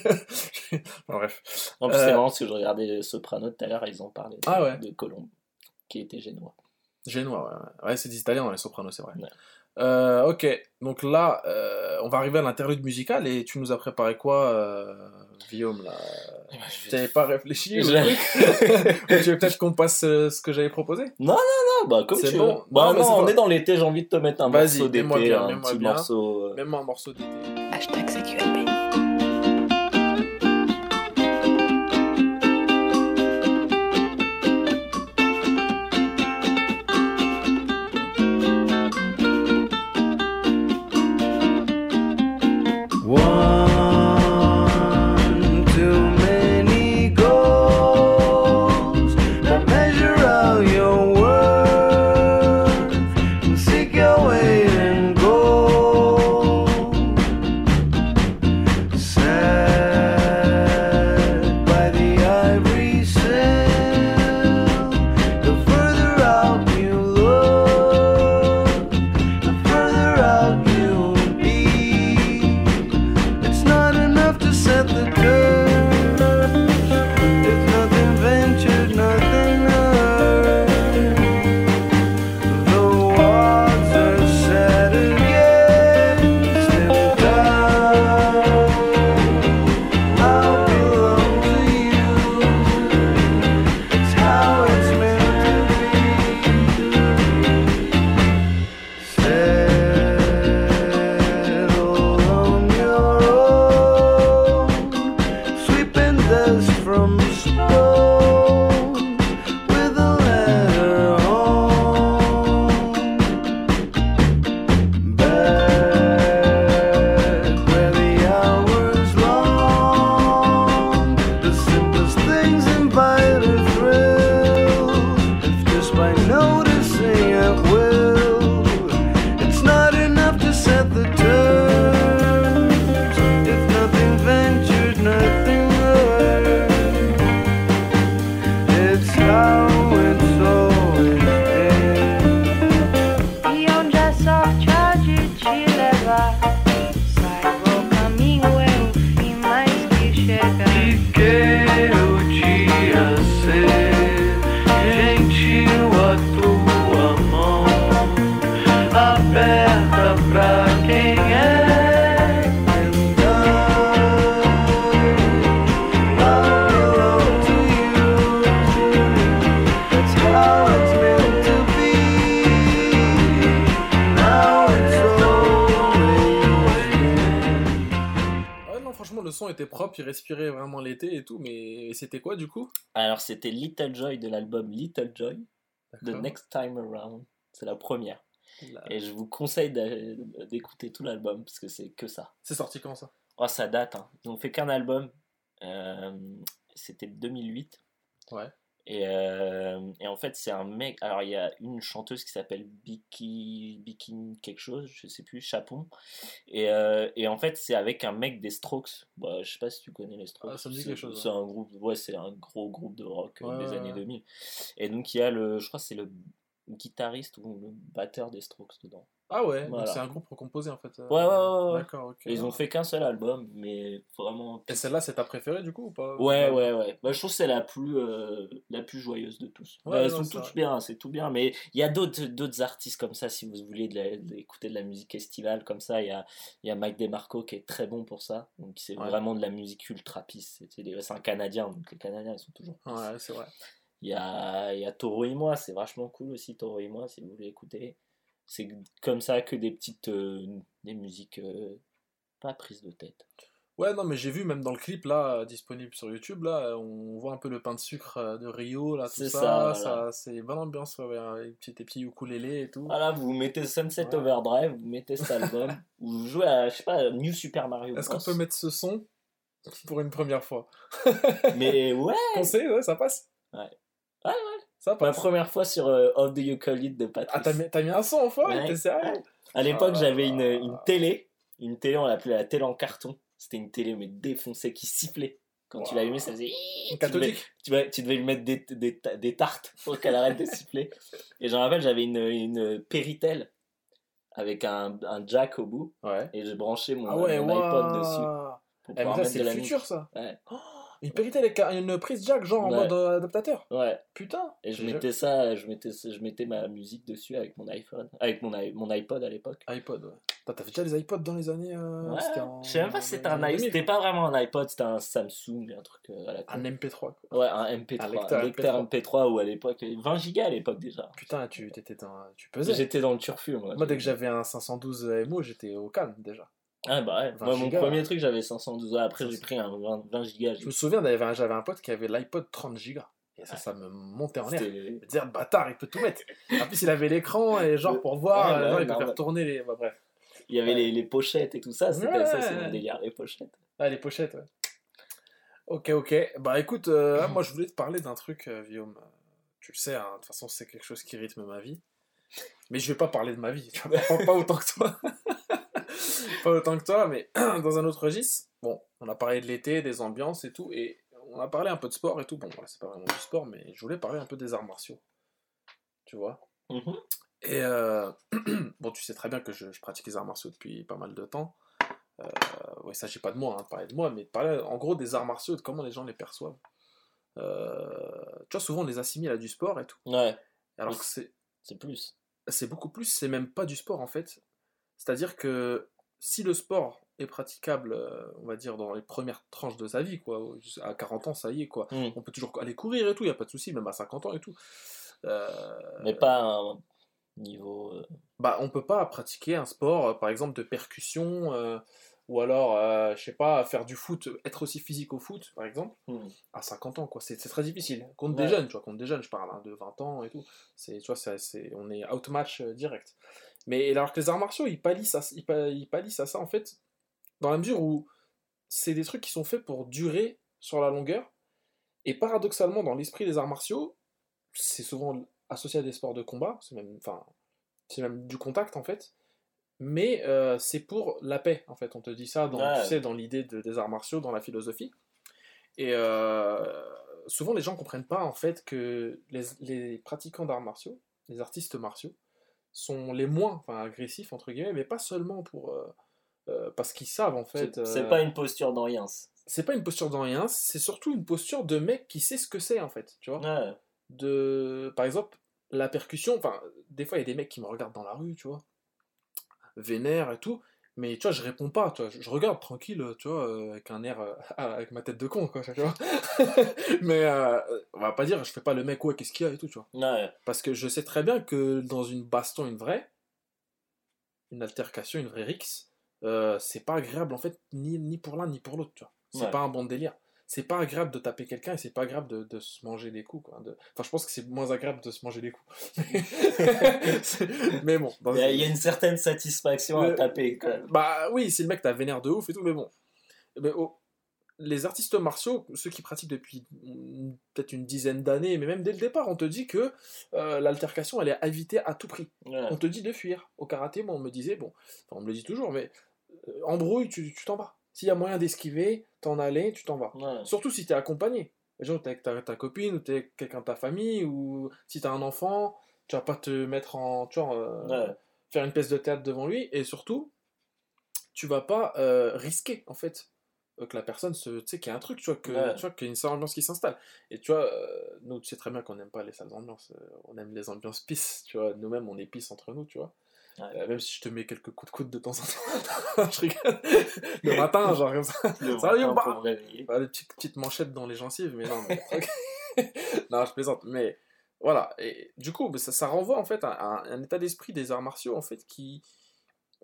Enfin, bref. En plus, Euh, c'est marrant parce que je regardais Soprano tout à l'heure, ils ont parlé de, Ah ouais. de Colomb, qui était génois. Génois, ouais. Ouais, c'est des Italiens dans les sopranos, c'est vrai. Ouais. Euh, ok, donc là, euh, on va arriver à l'interlude musical et tu nous as préparé quoi, euh, Guillaume là? Tu n'avais pas réfléchi truc? Tu veux peut-être qu'on passe euh, ce que j'avais proposé? Ah, bah, comme C'est tu bon. veux. Bah, Non, non, on pas- est dans l'été, j'ai envie de te mettre un Vas-y, morceau mets-moi d'été, bien, un mets-moi petit bien. morceau. euh, Même un morceau d'été. Hashtag CQLB. C'était quoi du coup? Alors, c'était Little Joy de l'album Little Joy, The. Next Time Around. C'est la première. Et je vous conseille d'écouter tout l'album parce que c'est que ça. C'est sorti quand ça? Oh, ça date. Hein. Ils ont fait qu'un album. Euh, c'était 2008. Ouais. Et, euh, et en fait, c'est un mec. Alors, il y a une chanteuse qui s'appelle Biki, Biki quelque chose, je sais plus, Chapon. Et, euh, et en fait, c'est avec un mec des Strokes. Bah, je sais pas si tu connais les Strokes. Ah, ça me dit quelque chose, C'est un groupe, ouais, c'est un gros groupe de rock euh, Ouais, des ouais, années ouais. 2000. Et donc, il y a le, je crois, que c'est le guitariste ou le batteur des Strokes dedans. Ah ouais, donc c'est un groupe recomposé en fait. euh, Ouais, ouais, ouais, ouais. D'accord, ok. Et ils ont fait qu'un seul album, mais vraiment. Et celle-là, c'est ta préférée du coup ou pas? Ouais, ouais, ouais. Bah, je trouve que c'est la plus, euh, la plus joyeuse de tous. Ouais, Bah, elles non, sont toutes vrai. bien, c'est tout bien. Mais il y a d'autres, d'autres artistes comme ça, si vous voulez de la- de- écouter de la musique estivale comme ça. Il y a, y a Mike DeMarco qui est très bon pour ça. Donc c'est Ouais. vraiment de la musique ultra pisse. C'est, un Canadien, donc les Canadiens, ils sont toujours. Ouais, c'est vrai. Il y a, il y a Toro et moi, c'est vachement cool aussi, Toro et moi, si vous voulez écouter. C'est comme ça que des petites euh, des musiques euh, pas prises de tête. Ouais, non, mais j'ai vu même dans le clip là, disponible sur YouTube, là, on voit un peu le pain de sucre euh, de Rio, là, tout ça. ça, c'est bonne ambiance, ouais, les petits, des petits ukulélés et tout. Voilà, vous mettez Sunset Ouais. Overdrive, vous mettez cet album, ou vous jouez à, je sais pas, New Super Mario Est-ce qu'on peut mettre ce son pour une première fois? Mais ouais, Conseil, ouais, ça passe Ouais. Ça la première fois sur euh, Of the Eucalyptus de Patrice. Ah, t'as mis, t'as mis un son enfin Ouais. T'es sérieux À l'époque, Ah. j'avais une, une télé, une télé, on l'appelait la télé en carton. C'était une télé mais défoncée qui sifflait. Quand tu Wow. l'allumais, ça faisait. Une Tu devais, cathodique tu, devais, tu devais lui mettre des, des, ta- des tartes pour qu'elle arrête de siffler. Et je me rappelle, j'avais une, une Péritel avec un, un jack au bout Ouais. et je branchais mon, Ah ouais, mon iPod dessus waouh pour Eh, mais pouvoir ça, mettre c'est de le la futur, musique. ça Ouais. Oh, Une Péritel avec un- une prise jack, genre en mode euh, adaptateur Ouais. Putain Et je mettais ça, je mettais, je mettais ma musique dessus avec mon iPhone, avec mon, mon iPod à l'époque. iPod, ouais. T'avais déjà les iPods dans les années. euh, Ouais, en- je sais même pas si c'était un iPod, 2000. c'était pas vraiment un iPod, c'était un Samsung, un truc euh, à la. Un MP3, quoi. Ouais, un MP3, Un un lecteur lecteur, MP3. MP3 ou à l'époque, 20 gigas à l'époque déjà. Putain, tu, t'étais dans- tu pesais. J'étais dans le turfu moi. Moi, dès que j'avais un 512 MO, j'étais au calme déjà. Ah bah ouais, 20 moi mon gigas. premier truc j'avais 512, ouais, après j'ai pris un 20, 20 gigas. Je me souviens, j'avais un, pote qui avait l'iPod 30 Go. Et ça, ça me montait en l'air. Je me disais, bâtard, il peut tout mettre. En plus, il avait l'écran et genre pour voir, Ouais, euh, ouais, genre, il peut faire tourner les. Bah, bref. Il y avait les, les pochettes et tout ça, c'était ça c'est mon délire, les pochettes. Ah, les pochettes, ouais. Ok, ok. Bah écoute, euh, moi je voulais te parler d'un truc, euh, Guillaume. Tu le sais, hein, de toute façon, c'est quelque chose qui rythme ma vie. Mais je vais pas parler de ma vie, tu vois, pas, pas autant que toi. pas autant que toi, mais dans un autre registre. Bon, on a parlé de l'été, des ambiances et tout, et on a parlé un peu de sport et tout. Bon, voilà, c'est pas vraiment du sport, mais je voulais parler un peu des arts martiaux. Tu vois? Mhm. Et euh, bon, tu sais très bien que je, je pratique les arts martiaux depuis pas mal de temps. Euh, ouais, il ne s'agit pas de moi, hein, de parler de moi, mais de parler en gros des arts martiaux et de comment les gens les perçoivent. Euh, tu vois, souvent on les assimile à du sport et tout. Ouais, Alors Oui. que c'est, c'est plus. c'est beaucoup plus, c'est même pas du sport en fait. C'est-à-dire que si le sport est praticable, euh, on va dire, dans les premières tranches de sa vie, quoi, à 40 ans, ça y est, quoi. Mm. On peut toujours aller courir et tout, il n'y a pas de souci, même à 50 ans et tout. Euh, Mais pas un niveau. euh, bah, on peut pas pratiquer un sport, par exemple, de percussion, euh, ou alors, euh, je sais pas, faire du foot, être aussi physique au foot, par exemple, hmm. à 50 ans, quoi. C'est très difficile. Contre Ouais. des jeunes, tu vois, contre des jeunes, je parle, hein, de 20 ans et tout. C'est, tu vois, c'est- on est outmatch euh, direct. Mais alors que les arts martiaux, ils pallissent, à, ils, pa- ils pallissent à ça, en fait, dans la mesure où c'est des trucs qui sont faits pour durer sur la longueur. Et paradoxalement, dans l'esprit des arts martiaux, c'est souvent associé à des sports de combat, c'est même, enfin, c'est même du contact en fait. Mais euh, c'est pour la paix, en fait. On te dit ça dans, Ouais. tu sais, dans l'idée de- des arts martiaux, dans la philosophie. Et euh, souvent, les gens comprennent pas en fait que les, les pratiquants d'arts martiaux, les artistes martiaux, sont les moins enfin, agressifs, entre guillemets, mais pas seulement pour. euh, parce qu'ils savent en fait. C'est pas une posture dans rien. c'est pas une posture de rien, c'est surtout une posture de mec qui sait ce que c'est en fait, tu vois. Ouais. De, par exemple, la percussion, enfin, des fois il y a des mecs qui me regardent dans la rue, tu vois, vénère et tout, mais tu vois, je réponds pas, tu vois, je, regarde tranquille, tu vois, euh, avec un air, euh, avec ma tête de con, quoi, tu vois. mais euh, on va pas dire, je fais pas le mec, ouais, qu'est-ce qu'il y a et tout, tu vois. Ouais. Parce que je sais très bien que dans une baston, une vraie, une altercation, une vraie rixe, c'est pas agréable en fait, ni, ni pour l'un ni pour l'autre, tu vois. C'est Ouais. pas un bon délire. C'est pas agréable de taper quelqu'un et c'est pas agréable de, de se manger des coups. Quoi. De- Enfin, je pense que c'est moins agréable de se manger des coups. mais bon. Il y, a, il y a une certaine satisfaction à taper quand même. Bah oui, c'est le mec, t'as vénère de ouf et tout, mais bon. Mais, oh, les artistes martiaux, ceux qui pratiquent depuis peut-être une dizaine d'années, mais même dès le départ, on te dit que euh, l'altercation, elle est à éviter à tout prix. Ouais. On te dit de fuir. Au karaté, moi, on me disait, bon, enfin, on me le dit toujours, mais euh, embrouille, tu tu t'en vas. S'il y a moyen d'esquiver, t'en aller, tu t'en vas. Ouais. Surtout si t'es accompagné. Genre, t'es avec ta, ta copine, ou t'es avec quelqu'un de ta famille, ou si t'as un enfant, tu vas pas te mettre en. Tu vois, euh, Ouais. faire une pièce de théâtre devant lui, et surtout, tu vas pas euh, risquer, en fait, euh, que la personne se. Tu sais, qu'il y a un truc, tu vois, que, Ouais. tu vois, qu'il y a une seule ambiance qui s'installe. Et tu vois, euh, nous, tu sais très bien qu'on n'aime pas les sales ambiances, on aime les ambiances peace, tu vois, nous-mêmes, on est entre nous, tu vois. Ouais. Euh, même si je te mets quelques coups de coude de temps en temps, je rigole. Le matin, genre comme ça. Le Ça va, matin ou pas pour me réveiller. Ah, les petites, petites manchettes dans les gencives, mais non, mais... non, je plaisante, mais voilà. Et du coup, ça, ça renvoie en fait à, à un état d'esprit des arts martiaux en fait qui,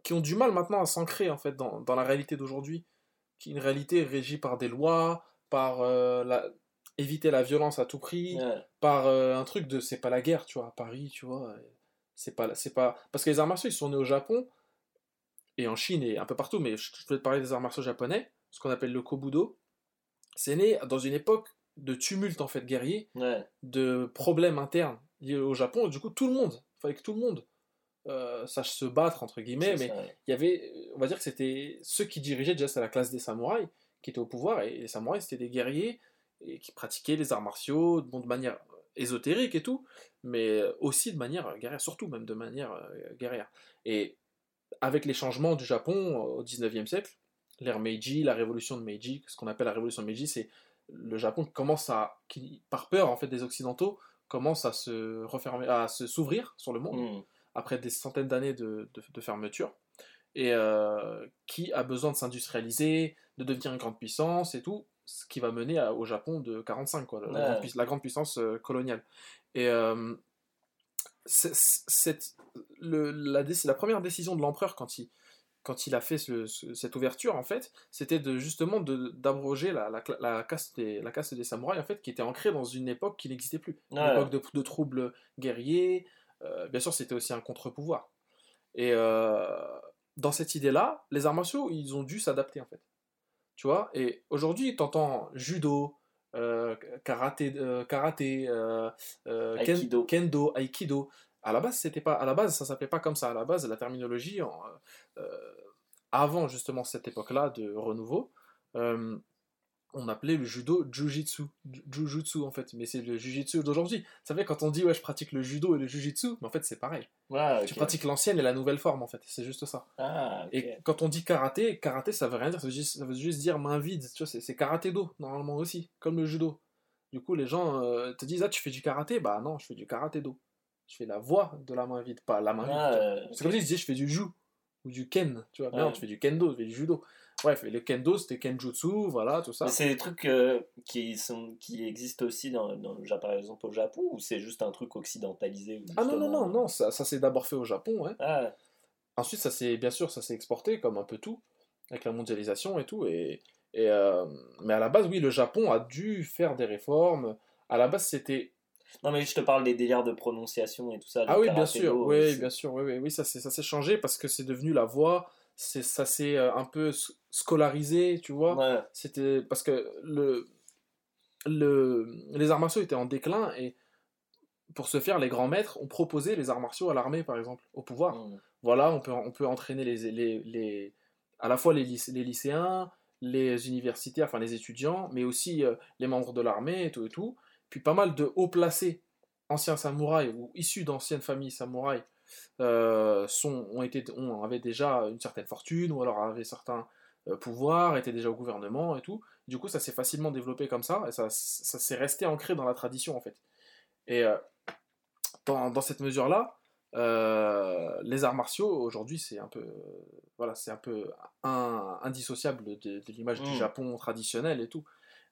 qui ont du mal maintenant à s'ancrer en fait dans, dans la réalité d'aujourd'hui, qui est une réalité régie par des lois, par euh, la... éviter la violence à tout prix, Ouais. par euh, un truc de c'est pas la guerre, tu vois, à Paris, tu vois. C'est pas, c'est pas... Parce que les arts martiaux, ils sont nés au Japon, et en Chine, et un peu partout, mais je vais te parler des arts martiaux japonais, ce qu'on appelle le Kobudo. C'est né dans une époque de tumulte, en fait, guerrier, Ouais. de problèmes internes liés au Japon, et du coup, tout le monde, il fallait que tout le monde euh, sache se battre, entre guillemets, mais il y avait, on va dire que c'était ceux qui dirigeaient déjà, c'est la classe des samouraïs qui étaient au pouvoir, et les samouraïs c'était des guerriers et qui pratiquaient les arts martiaux bon, de manière ésotérique et tout, mais aussi de manière guerrière, surtout même de manière euh, guerrière. Et avec les changements du Japon euh, au 19e siècle, l'ère Meiji, la révolution de Meiji, ce qu'on appelle la révolution de Meiji, c'est le Japon qui commence à, qui, par peur en fait des Occidentaux, commence à se refermer, à se s'ouvrir sur le monde Hmm. après des centaines d'années de, de, de fermeture, et euh, qui a besoin de s'industrialiser, de devenir une grande puissance et tout, ce qui va mener à- au Japon de 45, quoi, la, grande, pui- la grande puissance euh, coloniale. Et euh, c'est- c'est- le- la, la première décision de l'empereur quand il, quand il a fait ce- ce- cette ouverture, en fait, c'était de, justement de- d'abroger la, la, caste des, la caste des samouraïs, en fait, qui était ancrée dans une époque qui n'existait plus. Une Ouais. époque de, de troubles guerriers, euh, bien sûr, c'était aussi un contre-pouvoir. Et euh, dans cette idée-là, les arts martiaux, ils ont dû s'adapter, en fait. Tu vois Et aujourd'hui, t'entends judo, euh, karaté, euh, karaté euh, Aikido. kendo, aikido. À la base, c'était pas, à la base, ça s'appelait pas comme ça. À la base, la terminologie, en, avant justement cette époque-là de renouveau, euh, on appelait le judo jujitsu, Ju- jujutsu en fait, mais c'est le jujitsu d'aujourd'hui. Ça fait quand on dit ouais je pratique le judo et le jujitsu, mais en fait c'est pareil. Ouais, Tu pratiques l'ancienne et la nouvelle forme en fait, c'est juste ça. Ah. Et quand on dit karaté, karaté ça veut rien dire, ça veut juste, ça veut juste dire main vide, tu vois, c'est karaté do normalement aussi, comme le judo. Du coup les gens euh, te disent ah tu fais du karaté, bah non je fais du karaté do. Je fais la voix de la main vide, pas la main vide. Ah, euh, C'est comme si je disais je fais du ju ou du ken, tu vois. Mais Ouais. non, tu fais du kendo, tu fais du judo. Bref, le kendo c'était kenjutsu, voilà, tout ça. Mais c'est des trucs euh, qui, sont, qui existent aussi dans, dans par exemple au Japon, ou c'est juste un truc occidentalisé Ah non, non, non, non, ça, ça s'est d'abord fait au Japon, ouais. Ah, Ensuite, ça s'est, bien sûr, ça s'est exporté comme un peu tout, avec la mondialisation et tout. Et, et, euh, mais à la base, oui, le Japon a dû faire des réformes. À la base, c'était. non, mais je te parle des délires de prononciation et tout ça. Ah oui, bien sûr, oui, bien sûr, oui, oui, oui ça s'est, ça s'est changé parce que c'est devenu la voix. C'est, ça s'est euh, un peu scolarisé, tu vois. Ouais, C'était parce que le, le, les arts martiaux étaient en déclin et pour ce faire, les grands maîtres ont proposé les arts martiaux à l'armée, par exemple, au pouvoir. mm, Voilà, on peut, on peut entraîner les, les, les- à la fois les, les lycéens, les universitaires, enfin les étudiants, mais aussi euh, les membres de l'armée et tout et tout. Puis pas mal de hauts placés, anciens samouraïs ou issus d'anciennes familles samouraïs, euh, sont, ont été, ont, avaient déjà une certaine fortune ou alors avaient certains euh, pouvoirs, étaient déjà au gouvernement et tout. Du coup, ça s'est facilement développé comme ça et ça, ça s'est resté ancré dans la tradition en fait. Et euh, dans, dans cette mesure-là, les arts martiaux aujourd'hui c'est un peu voilà c'est un peu un- indissociable de, de l'image du Mm. Japon traditionnel et tout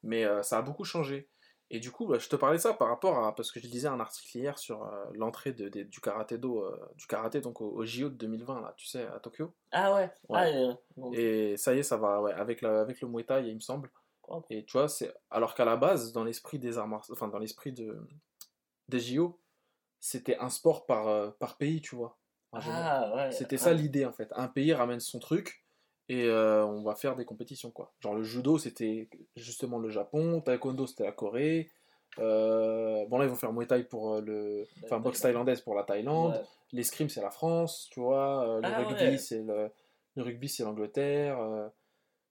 mais ça a beaucoup changé et du coup bah, je te parlais de ça par rapport à parce que je lisais un article hier sur euh, l'entrée de, de- du karaté do euh, du karaté donc au, au JO de 2020 là tu sais à Tokyo Ah ouais, Ouais. Ah, euh, bon. et ça y est ça va ouais, avec la, avec le Muay Thai il me semble. Et tu vois, c'est alors qu'à la base, dans l'esprit des arts enfin dans l'esprit de des JO, c'était un sport par, euh, par pays, tu vois. Ah ouais. C'était ça l'idée en fait. Un pays ramène son truc et euh, on va faire des compétitions quoi. Genre le judo c'était justement le Japon, taekwondo c'était la Corée. Euh, bon là ils vont faire Muay Thai pour euh, le, enfin boxe thaïlandaise pour la Thaïlande. ouais. L'escrime c'est la France, tu vois. Le Ah, rugby ouais. c'est le, le rugby c'est l'Angleterre. euh,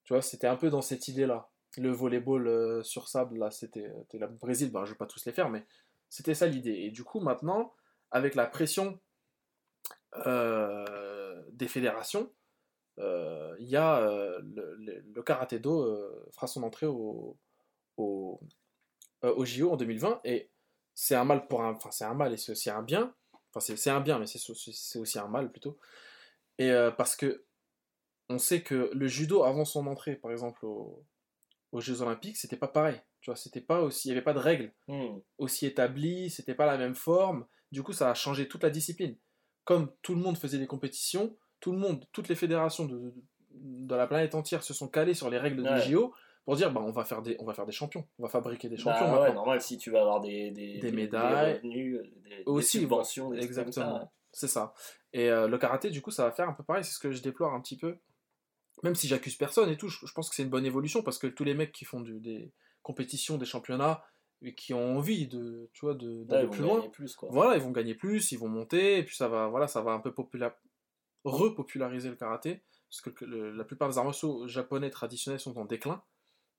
tu vois c'était un peu dans cette idée là. Le volleyball sur sable là c'était c'était le Brésil. Ben je vais pas tous les faire mais c'était ça l'idée. Et du coup maintenant avec la pression des fédérations, il y a euh, le, le, karaté do euh, fera son entrée au, au, euh, au JO en 2020 et c'est un mal pour un, enfin c'est un mal et c'est aussi un bien. Enfin c'est c'est un bien mais c'est aussi un mal plutôt. Et euh, parce que on sait que le judo avant son entrée par exemple au- aux Jeux Olympiques c'était pas pareil. Tu vois c'était pas aussi, il y avait pas de règles Hmm. aussi établi, c'était pas la même forme. Du coup, ça a changé toute la discipline. Comme tout le monde faisait des compétitions, tout le monde, toutes les fédérations de, de, de la planète entière se sont calées sur les règles Ouais. des JO pour dire bah, on, va faire des, on va faire des champions, on va fabriquer des champions Bah ouais, normal, si tu vas avoir des, des, Des médailles. revenus, euh, des, Aussi, des subventions, des comme Exactement, c'est ça. Et euh, le karaté, du coup, ça va faire un peu pareil, c'est ce que je déplore un petit peu. Même si j'accuse personne et tout, je, je pense que c'est une bonne évolution parce que tous les mecs qui font du- des compétitions, des championnats, et qui ont envie de, tu vois, de- d'aller plus loin, gagner plus, quoi. voilà, ils vont gagner plus, ils vont monter, et puis ça va, voilà, ça va un peu popula- repopulariser le karaté, parce que le- la plupart des arts martiaux japonais traditionnels sont en déclin,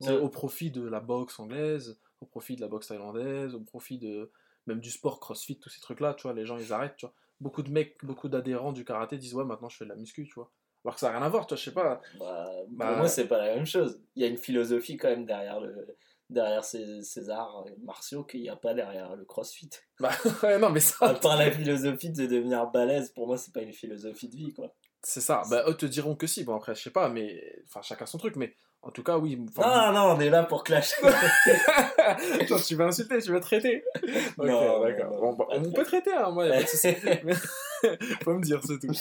Ouais. au profit de la boxe anglaise, au profit de la boxe thaïlandaise, au profit de même du sport crossfit, tous ces trucs-là, tu vois, les gens ils arrêtent, tu vois. Beaucoup de mecs, beaucoup d'adhérents du karaté disent ouais maintenant je fais de la muscu, tu vois. Alors que ça n'a rien à voir, tu vois, je sais pas. Bah, Bah, pour moi, c'est pas la même chose. Il y a une philosophie quand même derrière, le, derrière ces, ces arts martiaux qu'il n'y a pas derrière le crossfit. Bah ouais, non mais À ça, part la philosophie de devenir balèze, pour moi, c'est pas une philosophie de vie, quoi. c'est ça. Bah eux te diront que si, bon après je sais pas, mais enfin chacun son truc, mais en tout cas oui. enfin, Non, non, on est là pour clasher. Attends, tu vas insulter, tu vas traiter. Ok, Non, d'accord. Bon, bah, on peut traiter, hein, moi, y a pas de souci. Faut me dire, c'est tout.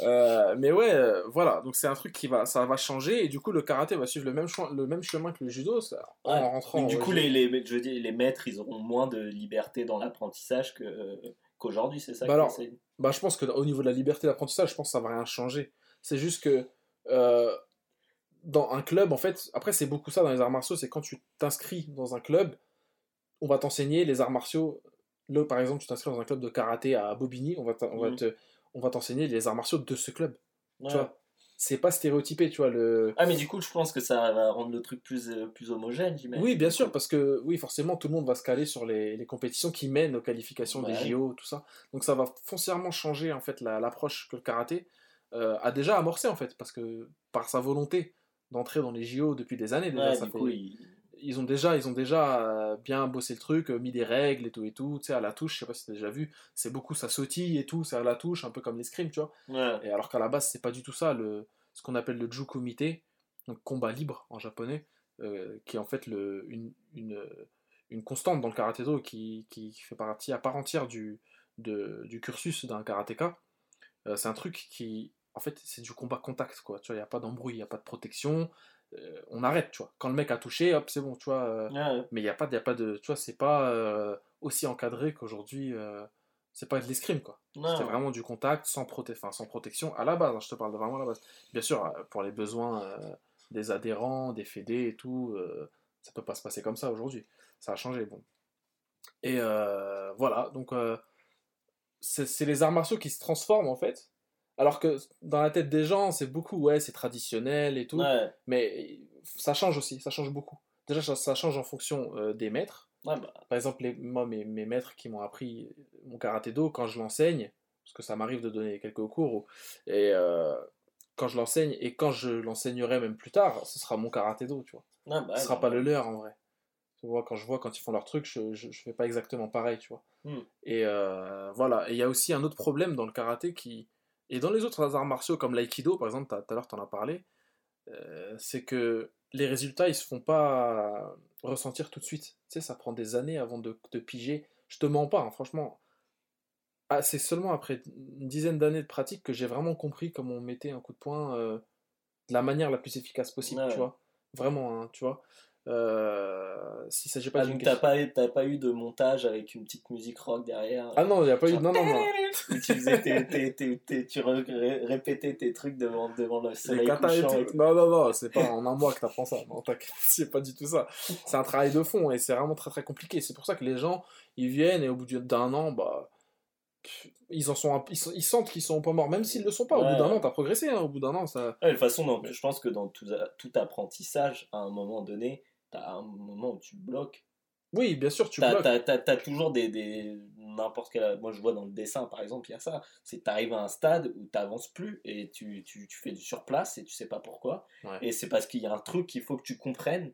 Euh, mais ouais, euh, voilà. Donc c'est un truc qui va, ça va changer et du coup le karaté va suivre le même chemin, le même chemin que le judo, ça, en rentrant. Donc, du coup, les, les, je veux dire, les maîtres, ils auront moins de liberté dans l'apprentissage que, qu'aujourd'hui, c'est ça Bah que alors, Bah, je pense que au niveau de la liberté d'apprentissage, je pense que ça va rien changer. C'est juste que euh, dans un club, en fait, après c'est beaucoup ça dans les arts martiaux, c'est quand tu t'inscris dans un club, on va t'enseigner les arts martiaux. Là, par exemple, tu t'inscris dans un club de karaté à Bobigny, on va t'a- on va Mhm. te- on va t'enseigner les arts martiaux de ce club. Ouais. Tu vois, c'est pas stéréotypé, tu vois le. Ah, mais du coup, je pense que ça va rendre le truc plus, euh, plus homogène, j'imagine. Oui, bien sûr, parce que oui, forcément, tout le monde va se caler sur les, les compétitions qui mènent aux qualifications des. JO, tout ça. Donc ça va foncièrement changer en fait la- l'approche que le karaté euh, a déjà amorcé en fait, parce que par sa volonté d'entrer dans les JO depuis des années déjà, Ouais, ça du fait- coup, il- ils ont déjà, ils ont déjà euh, bien bossé le truc, mis des règles et tout et tout, tu sais à la touche, je sais pas si t'as déjà vu, c'est beaucoup ça sautille et tout, c'est à la touche, un peu comme l'escrime, tu vois. ouais. Et alors qu'à la base, c'est pas du tout ça, le, ce qu'on appelle le jukumite, donc combat libre en japonais, euh, qui est en fait le, une, une, une constante dans le karaté-do qui, qui fait partie à part entière du, de- du cursus d'un karatéka. Euh, c'est un truc qui, en fait, c'est du combat contact, quoi. Tu vois, il n'y a pas d'embrouille, il n'y a pas de protection. euh, on arrête, tu vois. Quand le mec a touché, hop, c'est bon, tu vois. euh, Ouais. mais il n'y a, pas de- y a pas de. Tu vois, c'est pas euh, aussi encadré qu'aujourd'hui. c'est pas de l'escrime, quoi. C'était vraiment du contact sans, proté enfin, sans protection à la base, hein, je te parle de vraiment à la base. Bien sûr, pour les besoins des adhérents, des fédés et tout, ça peut pas se passer comme ça aujourd'hui. Ça a changé, bon. Et voilà, donc c'est c'est les arts martiaux qui se transforment en fait. Alors que dans la tête des gens, c'est beaucoup, ouais, c'est traditionnel et tout. Ouais. Mais ça change aussi, ça change beaucoup. Déjà, ça, ça change en fonction euh, des maîtres. Ouais, bah, Par exemple, les, moi, mes, mes maîtres qui m'ont appris mon karaté do, quand je l'enseigne, parce que ça m'arrive de donner quelques cours, ou- et euh, quand je l'enseigne, et quand je l'enseignerai même plus tard, ce sera mon karaté do, tu vois. ouais, bah, ce sera pas le leur, en vrai. Tu vois, quand je vois quand ils font leur truc, je, je, je fais pas exactement pareil, tu vois. Hmm. Et euh, voilà. Et il y a aussi un autre problème dans le karaté qui... Et dans les autres arts martiaux, comme l'aïkido, par exemple, tout à l'heure, tu en as parlé, euh, c'est que les résultats, ils se font pas ressentir tout de suite. Tu sais, ça prend des années avant de, de piger. Je te mens pas, hein, franchement. Ah, c'est seulement après une dizaine d'années de pratique que j'ai vraiment compris comment on mettait un coup de poing euh, de la manière la plus efficace possible, Ouais. tu vois. Vraiment, hein, tu vois. Euh, S'il s'agit pas Ah, d'une t'as pas, t'as pas eu de montage avec une petite musique rock derrière Ah non, il n'y a pas eu. Non, non, non. tu faisais tes, tes- tes- tes- tu ré- ré- répétais tes trucs devant, devant le soleil couchant et tout. Non, non, non, c'est pas en un mois que t'apprends ça. Non, t'inquiète, c'est pas du tout ça. C'est un travail de fond et c'est vraiment très très compliqué. C'est pour ça que les gens, ils viennent et au bout d'un an, bah. Ils en sont, un- ils, sont- ils sentent qu'ils sont au point mort, même s'ils le sont pas. Au bout d'un an, t'as progressé. hein. Au bout d'un an, ça. Ouais, de toute façon, je pense que dans tout, tout apprentissage, à un moment donné, t'as un moment où tu bloques. Oui, bien sûr, tu bloques. t'as- toujours des. des n'importe quel. Moi, je vois dans le dessin, par exemple, il y a ça. C'est t'arrives à un stade où t'avances plus et tu, tu, tu fais du surplace et tu sais pas pourquoi. Ouais. Et c'est parce qu'il y a un truc qu'il faut que tu comprennes,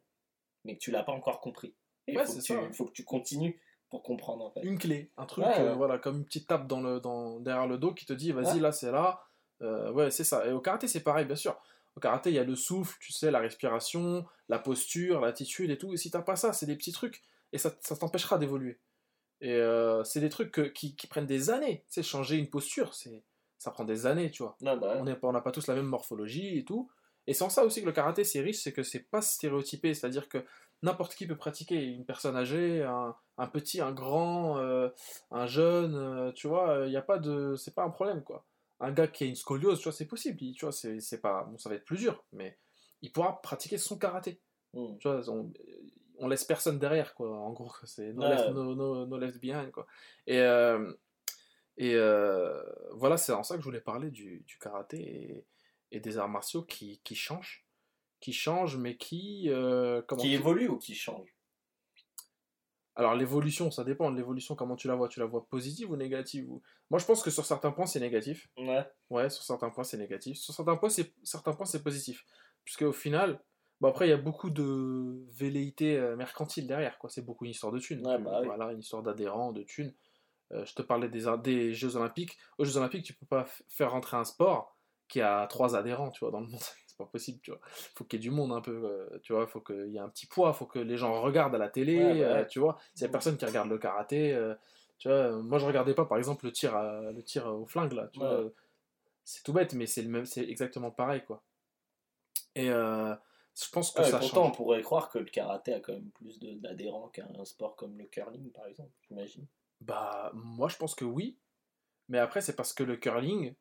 mais que tu l'as pas encore compris. Il Ouais, faut, il faut que tu continues pour comprendre, en fait. une clé, un truc, Ouais, euh, ouais. voilà, comme une petite tape dans le, dans, derrière le dos qui te dit, vas-y, Ouais. là, c'est là. Euh, ouais, c'est ça. Et au karaté, c'est pareil, bien sûr. Au karaté, il y a le souffle, tu sais, la respiration, la posture, l'attitude et tout. Et si t'as pas ça, c'est des petits trucs. Et ça, ça t'empêchera d'évoluer. Et euh, c'est des trucs que- qui, qui prennent des années. Tu sais, changer une posture, c'est, ça prend des années, tu vois. Non, bah. On n'a pas tous la même morphologie et tout. Et c'est en ça aussi que le karaté c'est riche, c'est que c'est pas stéréotypé, c'est-à-dire que n'importe qui peut pratiquer, une personne âgée, un, un petit, un grand, euh, un jeune, euh, tu vois, il y a pas de, c'est pas un problème quoi. Un gars qui a une scoliose, tu vois, c'est possible, il- tu vois, c'est pas, bon, ça va être plus dur, mais il pourra pratiquer son karaté. Mm. Tu vois, on, on laisse personne derrière, quoi. En gros, c'est no, left, no, no- no left behind, quoi. Et, euh, et euh, voilà, c'est en ça que je voulais parler du, du karaté et, et des arts martiaux qui, qui changent. Qui changent, mais qui. euh, comment Qui tu- évolue ou qui change Alors, l'évolution, ça dépend de l'évolution, comment tu la vois? Tu la vois positive ou négative ou... Moi, je pense que sur certains points, c'est négatif. Ouais. Ouais, sur certains points, c'est négatif. Sur certains points, c'est certains points, c'est positif. Puisque au final, bon après, il y a beaucoup de velléités euh, mercantiles derrière, quoi. C'est beaucoup une histoire de thunes. Ouais, bah oui. Voilà, une histoire d'adhérents, de thunes. Euh, je te parlais des, Jeux Olympiques. Aux Jeux Olympiques, tu peux pas f- faire rentrer un sport qui a trois adhérents, tu vois, dans le monde. C'est pas possible, tu vois. Faut qu'il y ait du monde un peu, euh, tu vois. Faut qu'il y ait un petit poids. Faut que les gens regardent à la télé, Ouais, bah euh, ouais. tu vois. S'il y a Mm. personne qui regarde le karaté, euh, tu vois. Moi, je regardais pas, par exemple, le tir, à- le tir au flingue là, tu Ouais. vois. C'est tout bête, mais c'est le même, c'est exactement pareil, quoi. Et euh, je pense que Ouais, ça pourtant, on pourrait croire que le karaté a quand même plus d'adhérents qu'un sport comme le curling, par exemple, j'imagine. Bah, moi, je pense que oui. Mais après, c'est parce que le curling,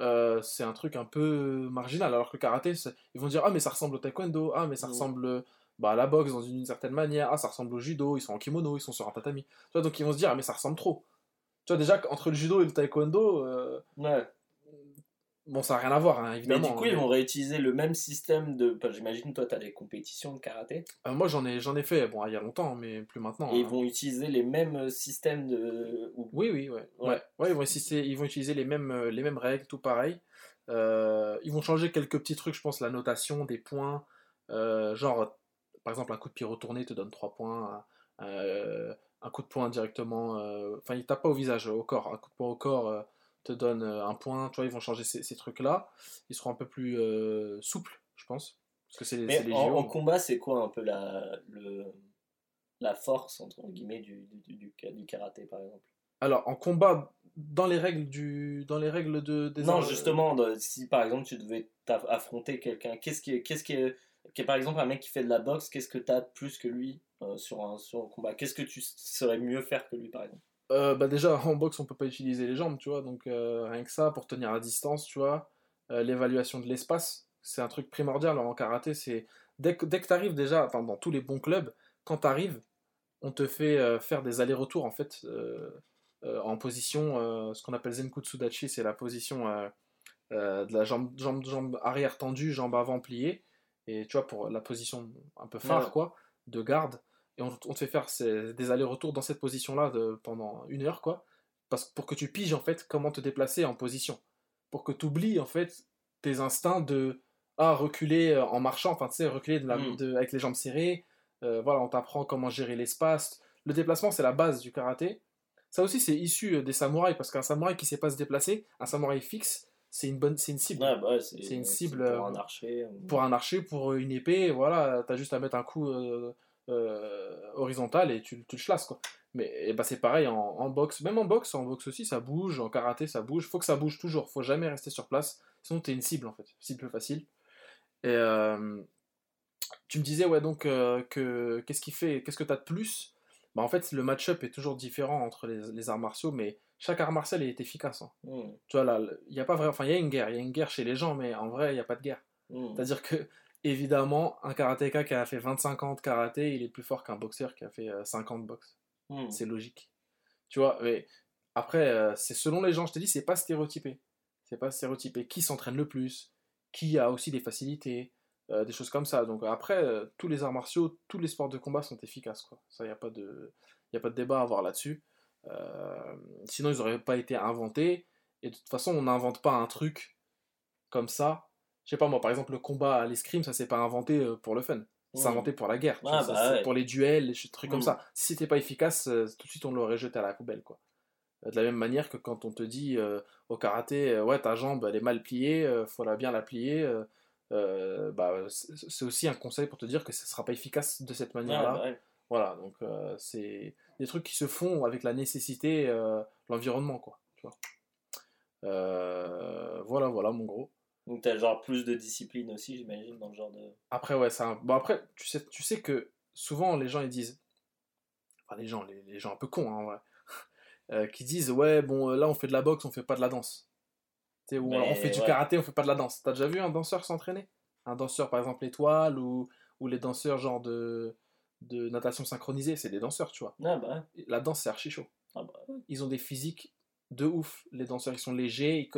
euh, c'est un truc un peu marginal. Alors que le karaté, ils vont dire Ah, mais ça ressemble au taekwondo. Ah, mais ça ressemble bah, à la boxe dans une, certaine manière. Ah, ça ressemble au judo. Ils sont en kimono, ils sont sur un tatami. Tu vois, donc ils vont se dire Ah, mais ça ressemble trop. Tu vois, déjà, entre le judo et le taekwondo, euh, Ouais. Bon, ça n'a rien à voir, hein, Mais évidemment. du coup, ils vont réutiliser le même système de. enfin, J'imagine, toi, tu as des compétitions de karaté. Euh, moi, j'en ai, j'en ai fait, bon, il y a longtemps, mais plus maintenant. Et ils hein. vont utiliser les mêmes systèmes de. ou- Oui, oui, ouais. Ouais. Ouais, ouais, ils, vont insister- ils vont utiliser les mêmes, euh, les mêmes règles, tout pareil. Euh, ils vont changer quelques petits trucs, je pense, la notation des points. euh, genre, par exemple, un coup de pied retourné te donne 3 points. un- euh, coup de poing directement. euh, Enfin, il tape pas au visage, au corps. Un coup de poing au corps euh, te donne euh, un point. Tu vois, ils vont changer ces, ces trucs-là. Ils seront un peu plus euh, souples, je pense. Parce que c'est Mais les en, combat, c'est quoi un peu la, le, la force, entre guillemets, du, du, du, du karaté, par exemple? Alors, en combat, dans les règles, du, dans les règles de, des Non, arts- justement, si par exemple tu devais affronter quelqu'un, qu'est-ce qui est, qu'est-ce qui est, par exemple un mec qui fait de la boxe, qu'est-ce que t'as de plus que lui euh, sur, un, sur un combat? Qu'est-ce que tu saurais mieux faire que lui, par exemple? Euh, bah déjà, en boxe, on peut pas utiliser les jambes, tu vois, donc euh, rien que ça, pour tenir la distance, tu vois. Euh, L'évaluation de l'espace, c'est un truc primordial en karaté, c'est... Dès que, dès que tu arrives déjà, enfin, dans tous les bons clubs, quand tu arrives, on te fait faire des allers-retours, en fait, en position, ce qu'on appelle Zenkutsudachi, c'est la position de la jambe, jambe, jambe arrière tendue, jambe avant pliée, et tu vois, pour la position un peu phare, Ouais. quoi, de garde, et on, on te fait faire ces- des allers-retours dans cette position-là pendant une heure, quoi, parce, pour que tu piges, en fait, comment te déplacer en position, pour que tu oublies, en fait, tes instincts de, ah, reculer euh, en marchant, enfin, tu sais, reculer de la- Mm. de- avec les jambes serrées, euh, voilà, on t'apprend comment gérer l'espace, le déplacement, c'est la base du karaté, ça aussi, c'est issu euh, des samouraïs, parce qu'un samouraï qui sait pas se déplacer, un samouraï fixe, c'est une bonne, c'est une cible. Ouais, bah c'est une cible, pour un archer. ou- Pour un archer, pour une épée, voilà, t'as juste à mettre un coup euh, euh, horizontal et tu, tu le chlasses, quoi. Mais et bah, c'est pareil en, en boxe, même en boxe, en boxe aussi, ça bouge, en karaté, ça bouge. Faut que ça bouge toujours, faut jamais rester sur place, sinon t'es une cible en fait, cible facile. Et, euh, tu me disais, ouais, donc, euh, que qu'est-ce qui fait, qu'est-ce que tu as de plus? Bah, En fait, le match-up est toujours différent entre les, les arts martiaux, mais chaque art martial est efficace. hein. Hmm. Tu vois, là, il y a pas vrai, enfin, il y a une guerre, il y a une guerre chez les gens, mais en vrai, il n'y a pas de guerre. Hmm. C'est-à-dire que, évidemment, un karatéka qui a fait 25 ans de karaté, il est plus fort qu'un boxeur qui a fait euh, 5 ans de boxe. Hmm. C'est logique. Tu vois, mais après, euh, c'est selon les gens, je te dis, c'est pas stéréotypé. C'est pas stéréotypé. Qui s'entraîne le plus Qui a aussi des facilités euh, Des choses comme ça. Donc après, euh, tous les arts martiaux, tous les sports de combat sont efficaces. Quoi. Ça, il n'y a, pas de- y a pas de débat à avoir là-dessus. Euh, sinon, ils n'auraient pas été inventés. Et de toute façon, on n'invente pas un truc comme ça. Je sais pas moi, par exemple, le combat à l'escrime, ça s'est pas inventé euh, pour le fun. C'est Hmm. inventé pour la guerre. Ah, vois, bah c'est ouais. Pour les duels, les ch- trucs comme Hmm. ça. Si c'était pas efficace, euh, tout de suite on l'aurait jeté à la poubelle. quoi. Euh, De la même manière que quand on te dit euh, au karaté, euh, ouais, ta jambe elle est mal pliée, euh, faut la bien la plier, bah, c'est c'est aussi un conseil pour te dire que ce sera pas efficace de cette Ouais, manière-là. bah ouais. Voilà, donc c'est des trucs qui se font avec la nécessité, l'environnement, quoi. Tu vois. Voilà, voilà, mon gros. Donc t'as genre plus de discipline aussi, j'imagine, dans le genre de. Après, ouais, ça. Bon, après, tu sais, tu sais que souvent les gens ils disent. Enfin, les gens, les, les gens un peu cons, hein, ouais. Euh, qui disent, ouais, bon, euh, là on fait de la boxe, on fait pas de la danse. Ou Mais alors on fait du ouais. karaté, on fait pas de la danse. T'as déjà vu un danseur s'entraîner? Un danseur, par exemple, étoile, ou, ou les danseurs genre de, de natation synchronisée, c'est des danseurs, tu vois. Ah bah. La danse, c'est archi chaud. Ah bah ils ont des physiques de ouf. Les danseurs, ils sont légers,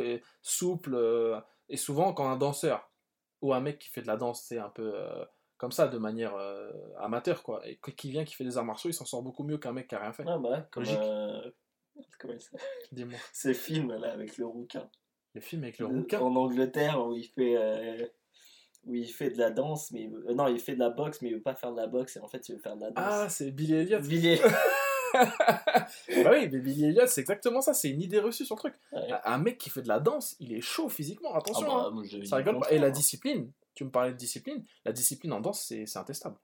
souples. euh, et souvent, quand un danseur ou un mec qui fait de la danse, c'est un peu euh, comme ça, de manière euh, amateur, quoi, et qui vient, qui fait des arts martiaux, il s'en sort beaucoup mieux qu'un mec qui a rien fait. Ah bah. Comme Logique. euh, comment il Dis-moi. Ce film là avec le rouquin. Le film avec le rouquin? En Angleterre où il fait. Où il fait de la danse, mais il veut- non, il fait de la boxe, mais il veut pas faire de la boxe, et en fait, il veut faire de la danse. Ah, c'est Billy Elliot. Villiers. bah oui, mais Billy Elliot, c'est exactement ça, c'est une idée reçue sur le truc. Ouais. Un mec qui fait de la danse, il est chaud physiquement, Ah attention. bah, hein. moi, Ça rigole pas. Et la contraire. discipline, tu me parlais de discipline, la discipline en danse, c'est intestable.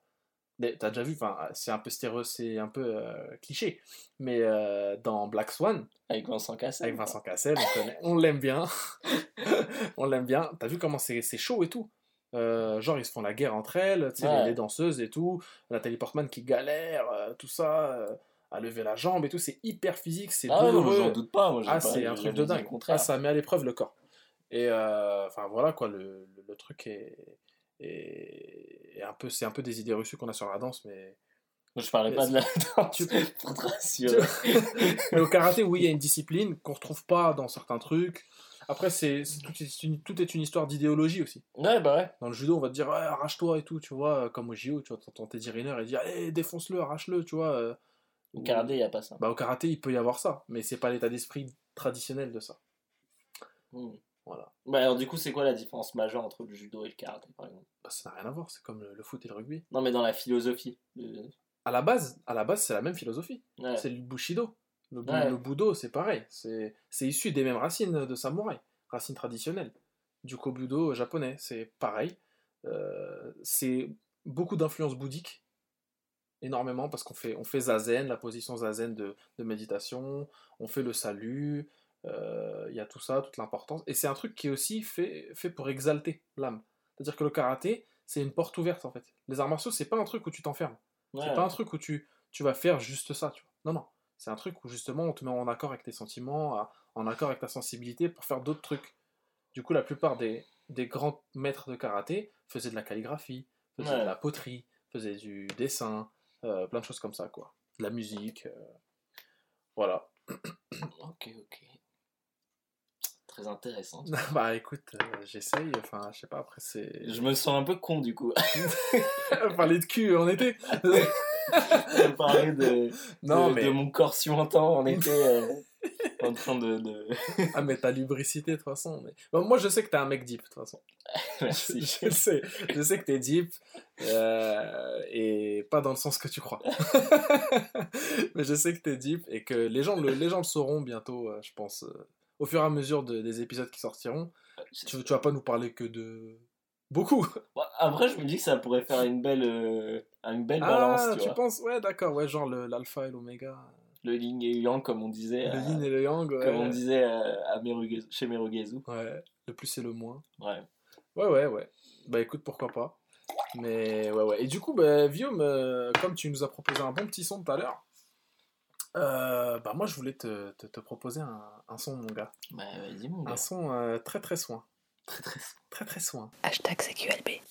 T'as déjà vu, c'est un peu stéréo, c'est un peu euh, cliché, mais euh, dans Black Swan, Avec Vincent Cassel. avec Vincent Cassel, on, l'aime bien, on l'aime bien. T'as vu comment c'est chaud et tout Euh, Genre, ils se font la guerre entre elles, tu sais, Ouais. les, les danseuses et tout, Nathalie Portman qui galère, tout ça, à lever la jambe et tout, c'est hyper physique, c'est Ah douloureux. j'en doute pas. Moi, Ah, pas- c'est un truc de dingue. Ah, ça met à l'épreuve le corps. Et euh, enfin voilà quoi, le, le, le truc est, est, est un peu, c'est un peu des idées reçues qu'on a sur la danse, mais, je parlais Mais pas de la danse. tu- Pour te rassurer. mais au karaté, oui, il y a une discipline qu'on retrouve pas dans certains trucs. Après, c'est c'est- tout, est une, tout est une histoire d'idéologie aussi. Ouais, bah ouais. Dans le judo, on va te dire, ouais, arrache-toi et tout, tu vois, comme au JO, tu vois, t'entends Teddy Riner et dire, allez, défonce-le, arrache-le, tu vois. Au karaté, il n'y a pas ça. Bah, au karaté, il peut y avoir ça, mais c'est pas l'état d'esprit traditionnel de ça. Hmm. Voilà. Bah, alors, du coup, c'est quoi la différence majeure entre le judo et le karaté, par exemple? Bah, ça n'a rien à voir, c'est comme le, le foot et le rugby. Non, mais dans la philosophie. de- À la base, à la base, c'est la même philosophie. Ouais. C'est le bushido. Le, bu- Ouais. le budo, c'est pareil. C'est c'est issu des mêmes racines de samouraï, racines traditionnelles. Du kobudo japonais, c'est pareil. Euh, c'est beaucoup d'influence bouddhique, énormément, parce qu'on fait, on fait zazen, la position zazen de, de méditation, on fait le salut, euh, il y a tout ça, toute l'importance. Et c'est un truc qui est aussi fait, fait pour exalter l'âme. C'est-à-dire que le karaté, c'est une porte ouverte en fait. Les arts martiaux, c'est pas un truc où tu t'enfermes. Ouais. C'est pas un truc où tu, tu vas faire juste ça, tu vois. Non, non. C'est un truc où justement on te met en accord avec tes sentiments, en accord avec ta sensibilité pour faire d'autres trucs. Du coup, la plupart des, des grands maîtres de karaté faisaient de la calligraphie, faisaient Ouais. de la poterie, faisaient du dessin, euh, plein de choses comme ça, quoi. De la musique. euh, Voilà. Ok, ok. Très intéressant. bah écoute, euh, j'essaye, enfin, je sais pas, après c'est. Je me sens un peu con, du coup. Parler de cul en été parler de, Non, de, mais. de mon corps suintant en été en train de... de... Ah, mais ta lubricité, de toute façon. Mais... Bon, moi, je sais que t'es un mec deep, de toute façon. Merci. Je, sais, je sais que t'es deep euh, et pas dans le sens que tu crois. Mais je sais que t'es deep et que les gens le, les gens le sauront bientôt, euh, je pense, euh, au fur et à mesure de- des épisodes qui sortiront. Tu, tu vas pas nous parler que de beaucoup. Bon, Après, je me dis que ça pourrait faire une belle, euh, une belle Ah, balance, tu tu vois. penses Ouais, d'accord, ouais, genre l'alpha et l'oméga, le yin et le yang, comme on disait. Le euh, et le yang. Comme on disait euh, à, à chez Merugezu. Ouais, le plus et le moins. Ouais. Ouais, ouais, ouais. Bah écoute, pourquoi pas. Mais ouais, ouais. Et du coup, bah, Guillaume, euh, comme tu nous as proposé un bon petit son tout à l'heure, euh, bah moi je voulais te, te, proposer un, un, son, mon gars. Bah vas-y, mon gars. Un son très très soin. Très très soin. Très très soin. Hashtag CQLB.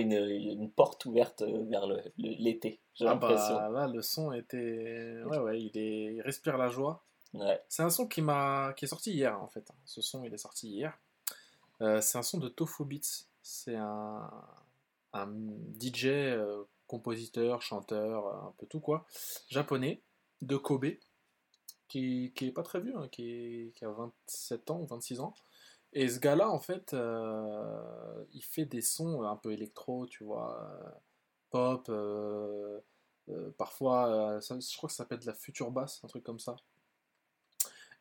Une, une porte ouverte vers le- le- l'été, j'ai Ah l'impression. bah là, le son était. Ouais, ouais, il, est... il respire la joie. Ouais. C'est un son qui, qui est sorti hier en fait. Ce son, il est sorti hier. Euh, c'est un son de Tofu Beats. C'est un, un DJ, euh, compositeur, chanteur, euh, un peu tout quoi, japonais, de Kobe, qui, qui est pas très vieux, hein, qui, est- qui a 27 ans ou 26 ans. Et ce gars-là, en fait, euh, il fait des sons un peu électro, tu vois, euh, pop, euh, euh, parfois, euh, je crois que ça s'appelle de la future bass, un truc comme ça.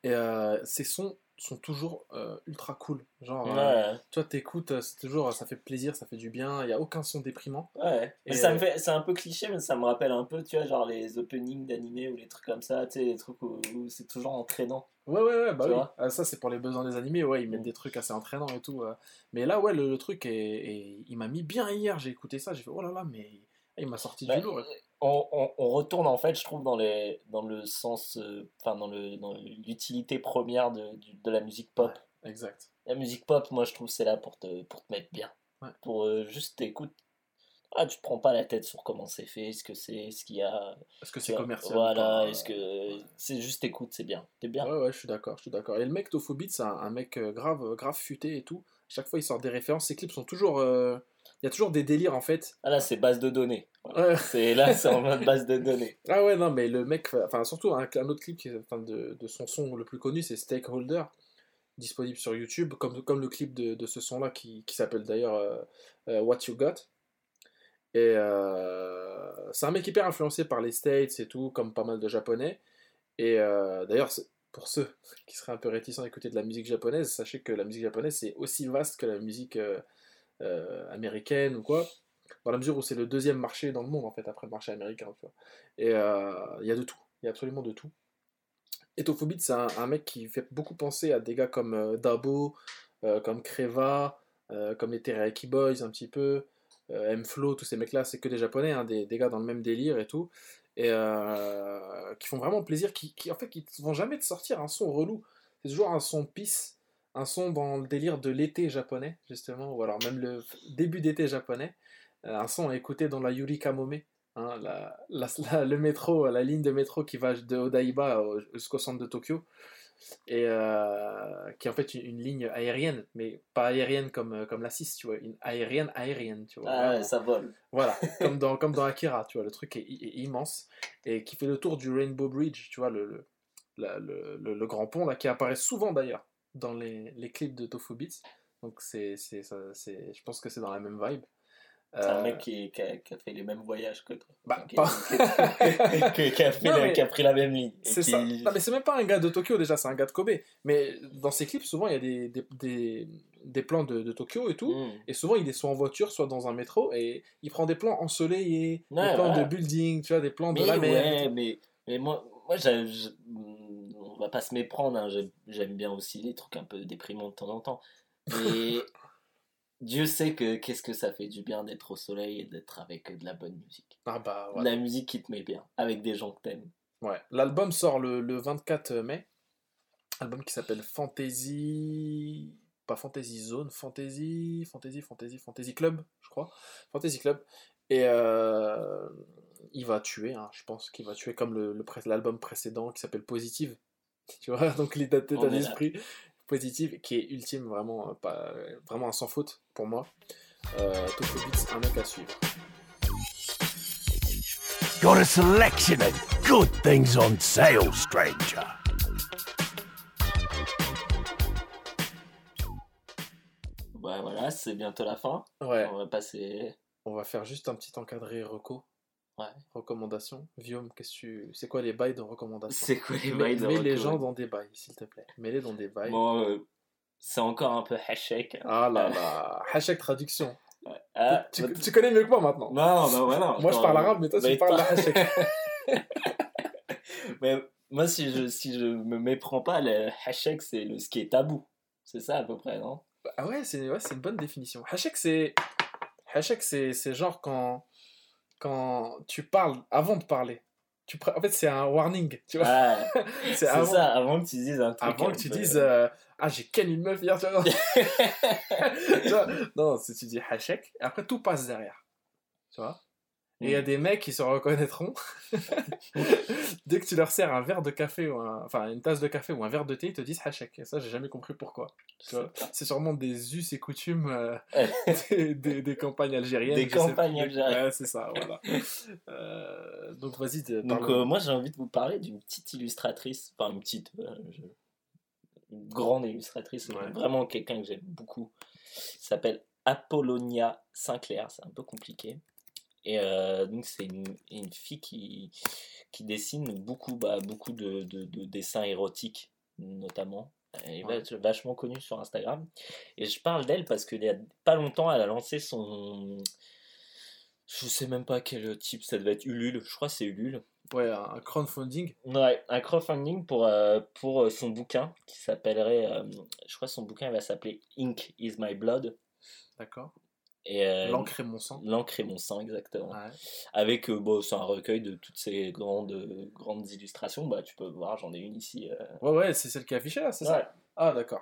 Et euh, ces sons sont toujours euh, ultra cool. Genre, euh, Ouais. vois, t'écoutes, euh, c'est toujours, ça fait plaisir, ça fait du bien, il n'y a aucun son déprimant. Ouais, mais Et, ça me fait, c'est un peu cliché, mais ça me rappelle un peu, tu vois, genre les openings d'animés ou les trucs comme ça, tu sais, les trucs où, où c'est toujours entraînant. Ouais, ouais, ouais, bah oui. Ah, ça, c'est pour les besoins des animés, ouais, ils mettent Mm. des trucs assez entraînants et tout. Mais là, ouais, le, le truc est, est- Il m'a mis bien hier, j'ai écouté ça, j'ai fait, oh là là, mais il m'a sorti Bah, du lourd. on, on, on retourne en fait, je trouve, dans, les, dans le sens, euh, enfin, dans l'utilité première de, de la musique pop. Exact. La musique pop, moi, je trouve, c'est là pour te, pour te mettre bien. Ouais. Pour euh, juste t'écoutes. Ah, tu te prends pas la tête sur comment c'est fait, ce que c'est, ce qu'il y a. Est-ce que c'est commercial Voilà, est-ce que. C'est juste écoute, c'est bien. T'es bien? Ouais, ouais, je suis d'accord, je suis d'accord. Et le mec Tofobit, c'est un, un mec euh, grave, euh, grave futé et tout. Chaque fois, il sort des références. Ses clips sont toujours. euh, Il y a toujours des délires en fait. Ah là, c'est base de données. Ouais. C'est là, c'est en mode base de données. Ah ouais, non, mais le mec, enfin, surtout un, un autre clip qui de, de son son le plus connu, c'est Stakeholder, disponible sur YouTube, comme, comme le clip de, de ce son-là qui, qui s'appelle d'ailleurs euh, euh, What You Got. Et euh, c'est un mec hyper influencé par les States et tout, comme pas mal de japonais. Et d'ailleurs, pour ceux qui seraient un peu réticents à écouter de la musique japonaise, sachez que la musique japonaise c'est aussi vaste que la musique euh, euh, américaine ou quoi dans la mesure où c'est le deuxième marché dans le monde en fait après le marché américain tu vois. Et euh, il y a de tout. Il y a absolument de tout. Et c'est un, mec qui fait beaucoup penser à des gars comme euh, Dabo euh, comme Creva euh, comme les Teriyaki Boys un petit peu euh, M-Flow tous ces mecs là c'est que des japonais hein, des, des gars dans le même délire et tout. Et euh, qui font vraiment plaisir qui, qui en fait qui vont jamais te sortir un son relou. C'est toujours un son peace un son dans le délire de l'été japonais justement ou alors même le début d'été japonais euh, un son à écouter dans la Yuri Kamome, hein, la, la- la- le métro, la ligne de métro qui va de Odaiba au- jusqu'au centre de Tokyo, et euh, qui est en fait une, une ligne aérienne, mais pas aérienne comme, euh, comme la 6, tu vois, une aérienne aérienne, tu vois. Ah ouais, ça vole. Voilà, comme dans, comme dans Akira, tu vois, le truc est, immense, et qui fait le tour du Rainbow Bridge, tu vois, le, le, le- le grand pont, là, qui apparaît souvent d'ailleurs dans les, les clips de Tofu Beats, donc c'est, c'est, ça- c'est, je pense que c'est dans la même vibe. C'est un Euh, mec qui, qui, a, qui a fait les mêmes voyages que toi. Bah, qui, pas- qui- qui a pris Non, la- mais- qui a pris la même ligne. C'est ça. Non, mais c'est même pas un gars de Tokyo déjà, c'est un gars de Kobe. Mais dans ses clips, souvent, il y a des, des, des, des plans de, de Tokyo et tout. Mm. Et souvent, il est soit en voiture, soit dans un métro. Et il prend des plans ensoleillés, Ouais, des plans voilà. de building, tu vois, des plans de la mer. ouais, mais, mais moi, moi j'ai- on va pas se méprendre, hein, j'aime- bien aussi les trucs un peu déprimants de temps en temps. Mais Dieu sait que qu'est-ce que ça fait du bien d'être au soleil et d'être avec de la bonne musique. Ah bah, la musique qui te met bien, avec des gens que t'aimes. Ouais. L'album sort le, le 24 mai. Album qui s'appelle Fantasy. Pas Fantasy Zone, Fantasy. Fantasy, Fantasy, Fantasy Club, je crois. Fantasy Club. Et euh, il va tuer, hein, je pense qu'il va tuer comme le- le pré- l'album précédent qui s'appelle Positive. Tu vois, donc l'état d'esprit positive qui est ultime, vraiment, euh, pas, vraiment un sans faute pour moi. Euh, un mec à suivre. Got a selection of good things on sale, stranger. Ouais, voilà, c'est bientôt la fin. Ouais. On va passer. On va faire juste un petit encadré reco. Ouais. Recommandation. Viom, qu'est-ce que tu... c'est quoi les bails de recommandation C'est quoi les bails de mets les gens dans des bails, s'il te plaît. Mets-les dans des bails. Bon, euh, c'est encore un peu hachek. Ah là là, hashtag traduction. Ah, tu, bah, tu connais mieux que moi maintenant. Non, non, voilà. moi je parle arabe, mais toi tu parles hashtag. Mais moi, si je, si je me méprends pas, le hachek, c'est le, ce qui est tabou. C'est ça à peu près, non? Ah ouais, c'est ouais, une bonne définition. Hashtag c'est hashtag c'est c'est genre quand quand tu parles avant de parler. tu pre- En fait, c'est un warning, tu vois. Ah, c'est avant, ça, avant que tu dises un truc. avant que tu peu- dises euh, Ah, j'ai ken une meuf hier, tu vois. Tu vois non, si tu dis hachek, après tout passe derrière. Tu vois Et il y a Mm. des mecs qui se reconnaîtront. Dès que tu leur sers un verre de café, ou un- enfin une tasse de café ou un verre de thé, ils te disent hachek. Et ça, j'ai jamais compris pourquoi. C'est sûrement des us et coutumes euh, des, des- des campagnes algériennes. Des campagnes algériennes. Ouais, c'est ça, voilà. Euh, donc vas-y, Donc euh, moi j'ai envie de vous parler d'une petite illustratrice, enfin une petite, je- une grande illustratrice, Ouais. vraiment quelqu'un que j'aime beaucoup. Elle s'appelle Apollonia Sinclair, c'est un peu compliqué. Et euh, donc c'est une, une fille qui, qui dessine beaucoup, bah, beaucoup de, de- de dessins érotiques notamment. Elle est Ouais. vach- vachement connue sur Instagram. Et je parle d'elle parce qu'il y a pas longtemps, elle a lancé son... Je sais même pas quel type, ça devait être Ulule, je crois que c'est Ulule. Ouais, un crowdfunding. Ouais, un crowdfunding pour, euh, pour euh, son bouquin qui s'appellerait, euh, je crois que son bouquin il va s'appeler Ink is my blood. D'accord. Et, euh, L'encre et mon sang. L'encre et mon sang, exactement. Ouais. Avec, euh, bon, c'est un recueil de toutes ces grandes, grandes illustrations. Bah, tu peux voir, j'en ai une ici. euh. Ouais, ouais, c'est celle qui est affichée là, c'est Ouais. ça Ah, d'accord.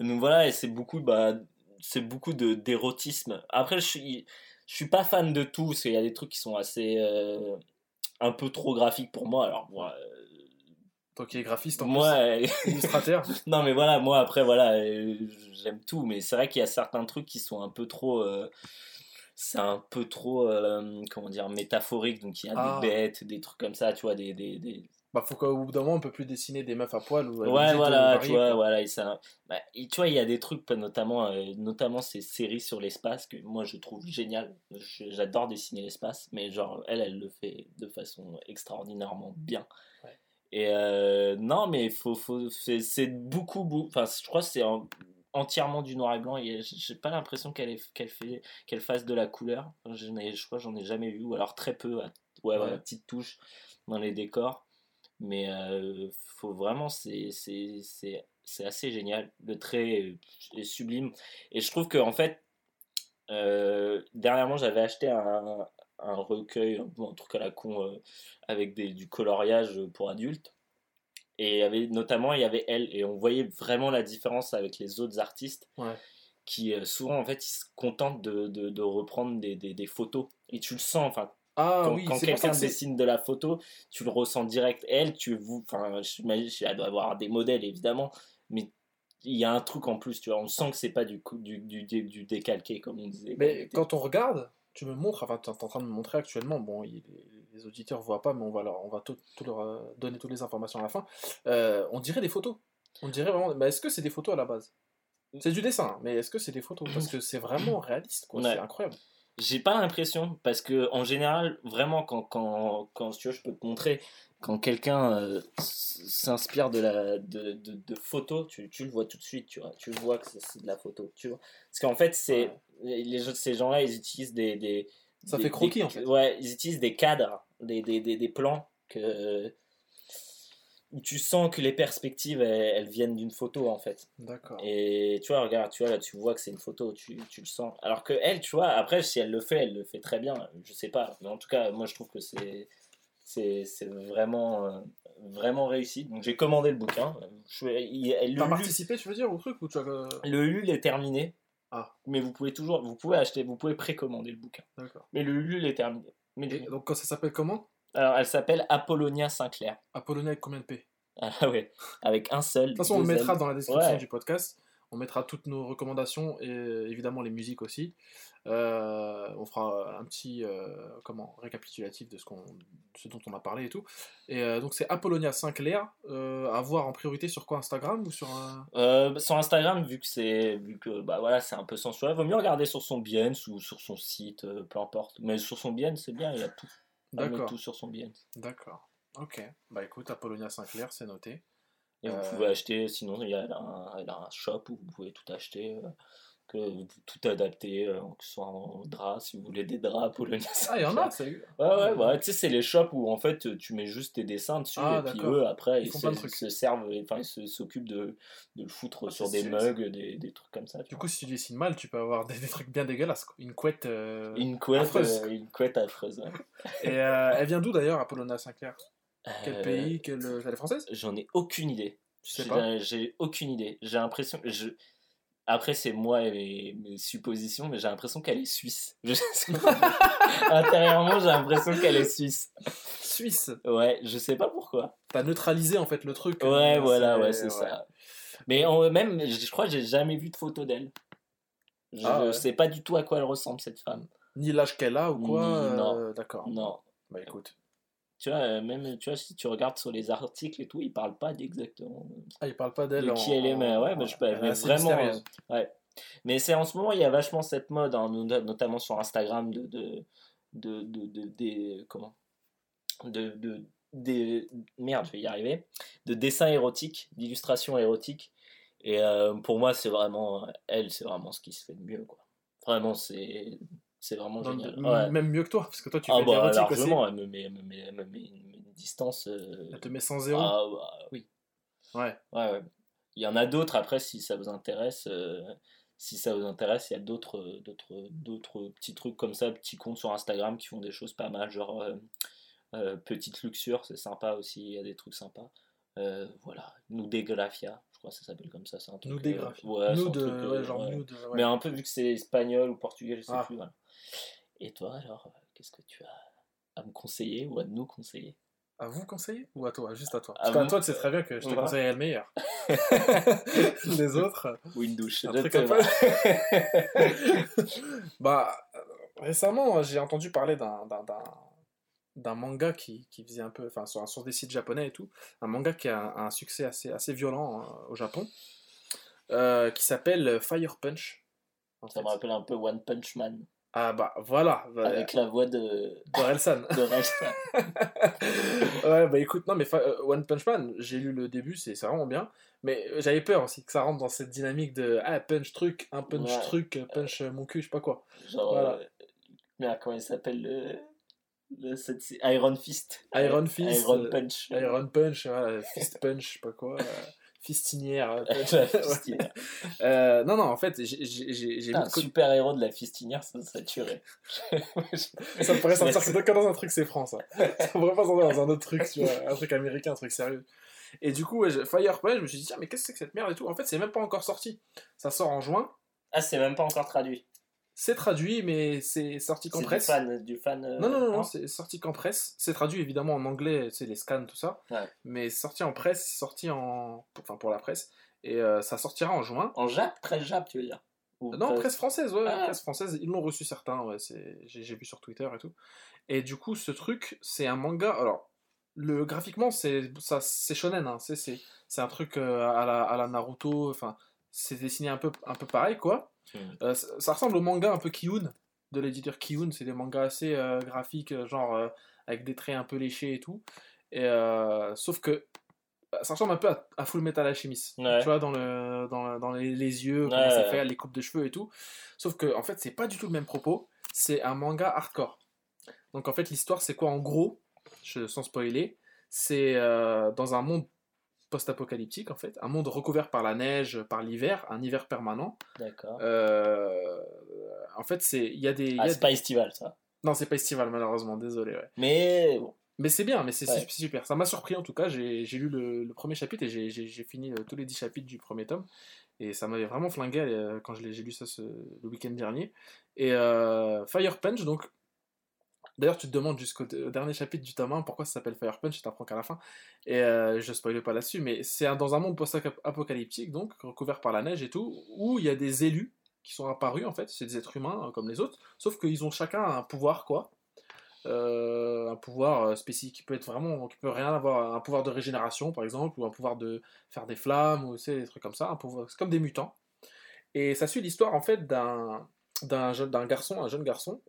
Donc voilà, et c'est beaucoup, bah, c'est beaucoup de d'érotisme. Après, je suis, je suis pas fan de tout, parce qu'il y a des trucs qui sont assez, euh, un peu trop graphiques pour moi. Alors, moi, euh, Toi qui es graphiste en moi, plus, illustrateur. Non, mais voilà, moi après, voilà, euh, j'aime tout, mais c'est vrai qu'il y a certains trucs qui sont un peu trop. euh, c'est un peu trop, euh, comment dire, métaphorique. Donc il y a Ah. des bêtes, des trucs comme ça, tu vois, des. des, des- Bah, faut qu'au bout d'un moment, on peut plus dessiner des meufs à poil ou. Ouais, voilà, tu vois, voilà, et ça. bah, et tu vois, il y a des trucs, notamment, euh, notamment ces séries sur l'espace que moi je trouve génial. J'adore dessiner l'espace, mais genre, elle, elle le fait de façon extraordinairement bien. Ouais. Et euh, non, mais faut, faut, c'est beaucoup, beaucoup. Enfin, je crois que c'est en- entièrement du noir et blanc. et J'ai pas l'impression qu'elle qu'elle fait, qu'elle fasse de la couleur. Je, n'ai- je crois que j'en ai jamais vu, ou alors très peu. à- ouais, Ouais. ouais, petite touche dans les décors. Mais euh, faut vraiment, c'est assez génial. Le trait est, est sublime. Et je trouve que, en fait, euh, dernièrement, j'avais acheté un, un recueil, un, truc à la con, euh, avec des, du coloriage pour adultes. Et il y avait, notamment, il y avait elle. Et on voyait vraiment la différence avec les autres artistes Ouais. qui, euh, souvent, en fait, ils se contentent de, de, de reprendre des, des, des photos. Et tu le sens, enfin, Ah quand, oui, quelqu'un dessine de la photo, tu le ressens direct. Elle, tu vous, enfin, j'imagine, elle doit avoir des modèles évidemment, mais il y a un truc en plus, tu vois. On sent que c'est pas du, du, du, du décalqué comme on disait. Mais quand on regarde, tu me montres, enfin, tu es en train de me montrer actuellement, bon, il- les, auditeurs voient pas, mais on va leur, on va tout, tout leur euh, donner toutes les informations à la fin. Euh, on dirait des photos. On dirait vraiment. Mais est-ce que c'est des photos à la base? C'est du dessin, mais est-ce que c'est des photos? Parce que c'est vraiment réaliste, quoi. Ouais. C'est incroyable. J'ai pas l'impression, parce que en général, vraiment, quand, quand, quand si tu veux, je peux te montrer, quand quelqu'un euh, s'inspire de, la, de, de, de photos, tu, tu le vois tout de suite, tu vois. Tu vois que c'est de la photo, tu vois. Parce qu'en fait, c'est les, les ces gens-là, ils utilisent des. des Ça des- fait croquis, des- en fait. Ouais, ils utilisent des cadres, des, des, des, des plans que, où tu sens que les perspectives, elles, elles viennent d'une photo, en fait. D'accord. Et tu vois, regarde, tu vois, là, tu vois que c'est une photo, tu, tu le sens. Alors que elle, tu vois, après, si elle le fait, elle le fait très bien, je sais pas. Mais en tout cas, moi, je trouve que c'est c'est vraiment, euh, vraiment réussi. Donc, j'ai commandé le bouquin. T'as participé, tu veux dire, au truc ou tu as... euh, le Ulule est terminé. Ah. Mais vous pouvez toujours, vous pouvez acheter, vous pouvez précommander le bouquin. D'accord. Mais le Ulule est terminé. Mais Et donc, quand ça s'appelle comment? Alors, elle s'appelle Apollonia Sinclair. Apollonia avec combien de P? Ah ouais, avec un seul. De toute façon, on le mettra L. dans la description Ouais. du podcast. On mettra toutes nos recommandations et évidemment les musiques aussi. Euh, on fera un petit euh, comment récapitulatif de ce, qu'on, de ce dont on a parlé et tout. Et euh, donc c'est Apollonia Sinclair. À voir en priorité sur quoi Instagram ou sur un... Euh, sur Instagram, vu que c'est vu que bah voilà, c'est un peu censuré, vaut mieux regarder sur son Behance ou sur son site, peu importe. Mais sur son Behance, c'est bien, il y a tout. D'accord. tout sur son Behance. D'accord. Ok. Bah écoute, Apollonia Sinclair, c'est noté. Et vous Euh, pouvez acheter, sinon il y a un, elle a un shop où vous pouvez tout acheter, euh, que tout adapté, euh, que ce soit en drap, si vous voulez des draps polonais. Ah, il y en a, c'est. Ouais, ouais, ouais, tu sais, c'est les shops où en fait tu mets juste tes dessins dessus Ah, et puis eux après Ils se, servent, enfin ils s'occupent de, de le foutre Ah, sur des ça. mugs, des, des trucs comme ça. Du vois. coup, si tu dessines mal, tu peux avoir des, des trucs bien dégueulasses. quoi. Une couette. euh, une couette, affreuse. euh, une couette affreuse. ouais. Et euh, elle vient d'où d'ailleurs, Apollona Sinclair? Quel Euh, pays Quelle... Elle est française? J'en ai aucune idée. Tu sais J'ai- pas? J'ai aucune idée. J'ai l'impression. Je... Après, c'est moi et mes, mes suppositions, mais j'ai l'impression qu'elle est suisse. Je sais pas. Intérieurement, j'ai l'impression qu'elle est suisse. Suisse? Ouais, je sais pas pourquoi. T'as neutralisé en fait le truc. Ouais, euh, voilà, ouais, c'est ça. Mais en- même, je je crois que j'ai jamais vu de photo d'elle. Je Ah ouais. sais pas du tout à quoi elle ressemble, cette femme. Ni l'âge qu'elle a ou quoi Ni- euh, non. D'accord. Non. Bah écoute. Tu vois, euh, même tu vois, si tu regardes sur les articles et tout, ils parlent pas d'exactement. Ah, il parle pas d'elle. De en- qui elle est, mais ouais, mais je mais vraiment, mystérieuse. Ouais. Mais c'est en ce moment, il y a vachement cette mode, hein, no- notamment sur Instagram, de. de, de, de, de- des- comment de, de, des, Merde, je vais y arriver. De dessins érotiques, d'illustrations érotiques. Et euh, pour moi, c'est vraiment. Elle, c'est vraiment ce qui se fait de mieux, quoi. Vraiment, c'est. C'est vraiment Non, génial. Ouais. Même mieux que toi, parce que toi tu Ah fais de bah l'érotique aussi. largement, elle me met, elle me met, elle me met une, distance. euh, Elle te met 100 zéro. ah bah, oui. Ouais. Ouais, ouais. Il y en a d'autres après si ça vous intéresse. euh, si ça vous intéresse, il y a d'autres, d'autres, d'autres petits trucs comme ça, petits comptes sur Instagram qui font des choses pas mal, genre euh, euh, Petite Luxure, c'est sympa aussi, il y a des trucs sympas. Voilà, Nudegrafia, je crois que ça s'appelle comme ça. C'est un truc, Nous dégraphie. euh, ouais, c'est un Nude, truc, euh, euh, ouais, genre ouais. nude. ouais. Mais un peu vu que c'est espagnol ou portugais, je sais Ah. plus. Voilà. Et toi alors, euh, qu'est-ce que tu as à me conseiller ou à nous conseiller? À vous conseiller Ou à toi Juste à toi? À Parce qu'à toi, tu sais très bien que je te Voilà. conseillerais le meilleur. Les autres. euh, Ou une douche Un truc vois. bah, euh, récemment, j'ai entendu parler d'un, d'un, d'un, d'un manga qui, qui faisait un peu, enfin, sur, sur des sites japonais et tout, un manga qui a un, un succès assez, assez violent hein, au Japon, euh, qui s'appelle Fire Punch. en Ça fait. me rappelle un peu One Punch Man, Ah bah voilà, bah, avec la voix de, de Relsan. de Ralph. ouais, bah écoute, non, mais euh, One Punch Man, j'ai lu le début, c'est vraiment bien. Mais euh, j'avais peur aussi que ça rentre dans cette dynamique de ah, punch truc, un punch Ouais. truc, punch euh, mon cul, je sais pas quoi. Genre, Voilà. euh, merde, comment il s'appelle le, le cette- Iron Fist. Iron Fist, Iron Punch. Iron Punch, Fist Punch, je sais pas quoi. Fistinière. euh, fistinière. Euh, non, non, en fait, j'ai- un de côté- super héros de la fistinière, ça, ça tuerait. Ça pourrait sortir c'est que dans un truc, c'est France. Ça. ça pourrait pas sortir dans un autre truc, tu vois, un truc américain, un truc sérieux. Et du coup, ouais, je me suis dit, tiens, mais qu'est-ce que c'est que cette merde et tout? En fait, c'est même pas encore sorti. Ça sort en juin. Ah, c'est même pas encore traduit. C'est traduit, mais c'est sorti qu'en C'est du presse. fan. Du fan euh, Non, non, non, non, c'est sorti qu'en presse. C'est traduit évidemment en anglais, c'est les scans, tout ça. Ouais. Mais sorti en presse, c'est sorti en. Enfin, pour la presse. Et euh, ça sortira en juin. En Jap, très Jap, tu veux dire? Ou Non, très- presse française, ouais, Ah. presse française. Ils l'ont reçu certains, ouais, j'ai vu sur Twitter et tout. Et du coup, ce truc, c'est un manga. Alors, le graphiquement, c'est ça, c'est shonen, hein, c'est un truc euh, à la, à la Naruto. Enfin, c'est dessiné un peu un peu pareil, quoi. Euh, ça, ça ressemble au manga un peu Kiyun de l'éditeur Kiyun. C'est des mangas assez euh, graphiques, euh, genre euh, avec des traits un peu léchés et tout. Et sauf que bah, ça ressemble un peu à, à Full Metal Alchemist. Ouais. Tu vois, dans, le, dans, dans les, les yeux, comment Ouais, c'est ouais. fait, les coupes de cheveux et tout. Sauf que, en fait, c'est pas du tout le même propos. C'est un manga hardcore. Donc, en fait, l'histoire, c'est quoi? En gros, je, sans spoiler, c'est dans un monde post-apocalyptique, en fait. Un monde recouvert par la neige, par l'hiver, un hiver permanent. D'accord. Euh, en fait, c'est il y a des. Ah, c'est des- pas estival, ça. Non, c'est pas estival, malheureusement, désolé. Ouais. Mais bon. Mais c'est bien, mais c'est Ouais. super. Ça m'a surpris en tout cas. J'ai lu le, le premier chapitre et j'ai- fini euh, tous les 10 chapitres du premier tome. Et ça m'avait vraiment flingué euh, quand j'ai lu ça ce- le week-end dernier. Et euh, Fire Punch, donc. D'ailleurs, tu te demandes jusqu'au au dernier chapitre du tome 1 pourquoi ça s'appelle Fire Punch, tu t'apprends qu'à la fin. Et euh, je spoile pas là-dessus, mais c'est dans un monde post-apocalyptique, donc, recouvert par la neige et tout, où il y a des élus qui sont apparus en fait, c'est des êtres humains euh, comme les autres, sauf qu'ils ont chacun un pouvoir quoi. Euh, un pouvoir spécifique qui peut être vraiment, qui peut rien avoir, un pouvoir de régénération par exemple, ou un pouvoir de faire des flammes, ou des trucs comme ça, c'est comme des mutants. Et ça suit l'histoire en fait d'un d'un garçon, un jeune garçon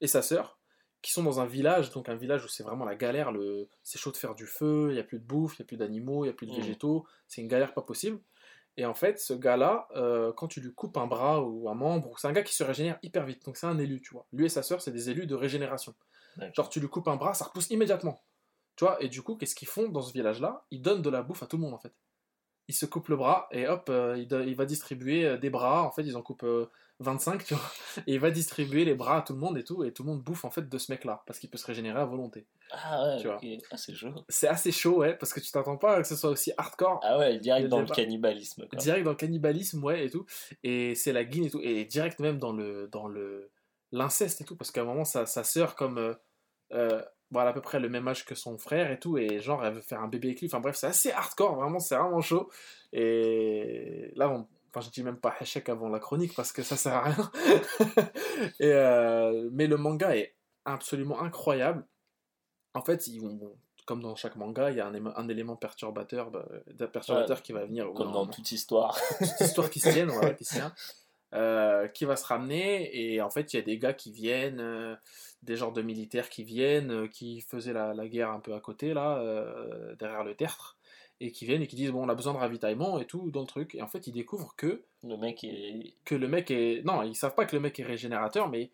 et sa sœur qui sont dans un village, donc un village où c'est vraiment la galère, le... c'est chaud de faire du feu, il n'y a plus de bouffe, il n'y a plus d'animaux, il n'y a plus de Mhm. végétaux, c'est une galère pas possible. Et en fait, ce gars-là, euh, quand tu lui coupes un bras ou un membre, c'est un gars qui se régénère hyper vite. Donc c'est un élu, tu vois. Lui et sa sœur, c'est des élus de régénération. Genre, tu lui coupes un bras, ça repousse immédiatement. Tu vois, et du coup, qu'est-ce qu'ils font dans ce village-là? Ils donnent de la bouffe à tout le monde, en fait. Ils se coupent le bras, et hop, euh, il, il va distribuer euh, des bras. En fait, ils en coupent euh, 25, tu vois. Et il va distribuer les bras à tout le monde et tout. Et tout le monde bouffe, en fait, de ce mec-là. Parce qu'il peut se régénérer à volonté. Ah ouais, Tu vois. ok. Ah, c'est chaud. C'est assez chaud, ouais, parce que tu t'attends pas que ce soit aussi hardcore. Ah ouais, direct dans le cannibalisme. Quoi. Direct dans le cannibalisme, ouais, et tout. Et c'est la guine et tout. Et direct même dans le dans le l'inceste et tout. Parce qu'à un moment, sa, sa sœur, comme. Euh, euh, bon, elle a à peu près le même âge que son frère et tout. Et genre, elle veut faire un bébé avec lui. Enfin bref, c'est assez hardcore, vraiment, c'est vraiment chaud. Et là, on. Enfin, je dis même pas Hachek avant la chronique parce que ça sert à rien. et, euh, mais le manga est absolument incroyable. En fait, ils vont, comme dans chaque manga, il y a un, élément perturbateur, bah, perturbateur qui va venir. Comme dans toute histoire. petite histoire qui se tienne, voilà, qui se tient, euh, qui va se ramener. Et en fait, il y a des gars qui viennent, euh, des genres de militaires qui viennent, euh, qui faisaient la, la guerre un peu à côté, là, euh, derrière le tertre, et qui viennent et qui disent Bon, on a besoin de ravitaillement et tout dans le truc. Et en fait, ils découvrent que, Le mec est. que le mec est. Non, ils savent pas que le mec est régénérateur, mais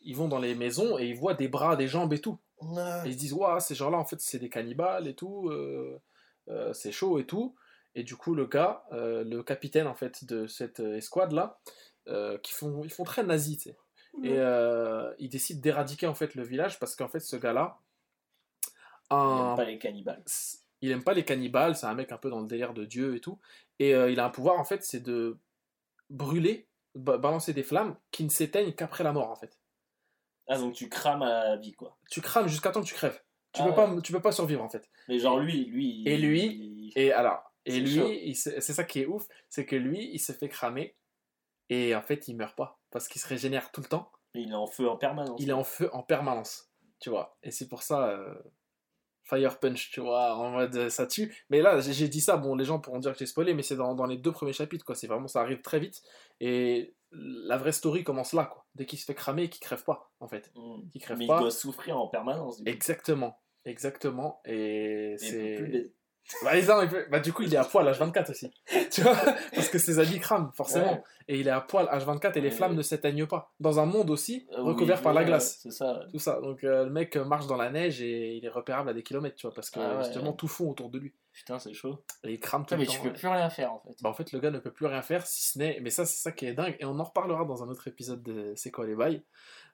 ils vont dans les maisons et ils voient des bras, des jambes et tout. Et ils se disent, waouh, ces gens-là, en fait, c'est des cannibales et tout, euh, euh, c'est chaud et tout. Et du coup, le gars, euh, le capitaine, en fait, de cette euh, escouade-là, euh, qui font, ils font très nazi, tu sais. Et euh, il décide d'éradiquer, en fait, le village parce qu'en fait, ce gars-là, Il aime pas les cannibales. il aime pas les cannibales, c'est un mec un peu dans le délire de Dieu et tout. Et euh, il a un pouvoir, en fait, c'est de brûler, ba- balancer des flammes qui ne s'éteignent qu'après la mort, en fait. Ah, donc tu crames à vie, quoi. Tu crames jusqu'à temps que tu crèves. Tu, Ah peux ouais. pas, tu peux pas survivre, en fait. Mais genre, lui, lui. Et lui, il- Et alors, et lui, c'est ça qui est ouf, c'est que lui, il se fait cramer et en fait, il meurt pas parce qu'il se régénère tout le temps. il est en feu en permanence. Il est en feu en permanence, tu vois. Et c'est pour ça, euh, Fire Punch, tu vois, en mode euh, ça tue. Mais là, j'ai dit ça, bon, les gens pourront dire que j'ai spoilé, mais c'est dans, dans les deux premiers chapitres, quoi. C'est vraiment, ça arrive très vite. Et la vraie story commence là, quoi. Dès qu'il se fait cramer et qu'il crève pas, en fait. Mm. Crève Mais pas. il doit souffrir en permanence. Du coup. Exactement, exactement. Et c'est. plus. Bah, il peut- bah, du coup, il est à poil H24 aussi. tu vois Parce que ses habits crament, forcément. Ouais. Et il est à poil H24 et les Ouais. flammes ne s'éteignent pas. Dans un monde aussi Euh, recouvert par la ouais, glace. C'est ça. Tout ça. Donc euh, le mec marche dans la neige et il est repérable à des kilomètres, tu vois, parce que Ah ouais. justement tout fond autour de lui. Putain, c'est chaud. Et il crame tout Putain, mais le tu temps. peux plus rien faire en fait. Bah, en fait, le gars ne peut plus rien faire si ce n'est. Mais ça, c'est ça qui est dingue. Et on en reparlera dans un autre épisode de C'est quoi les bails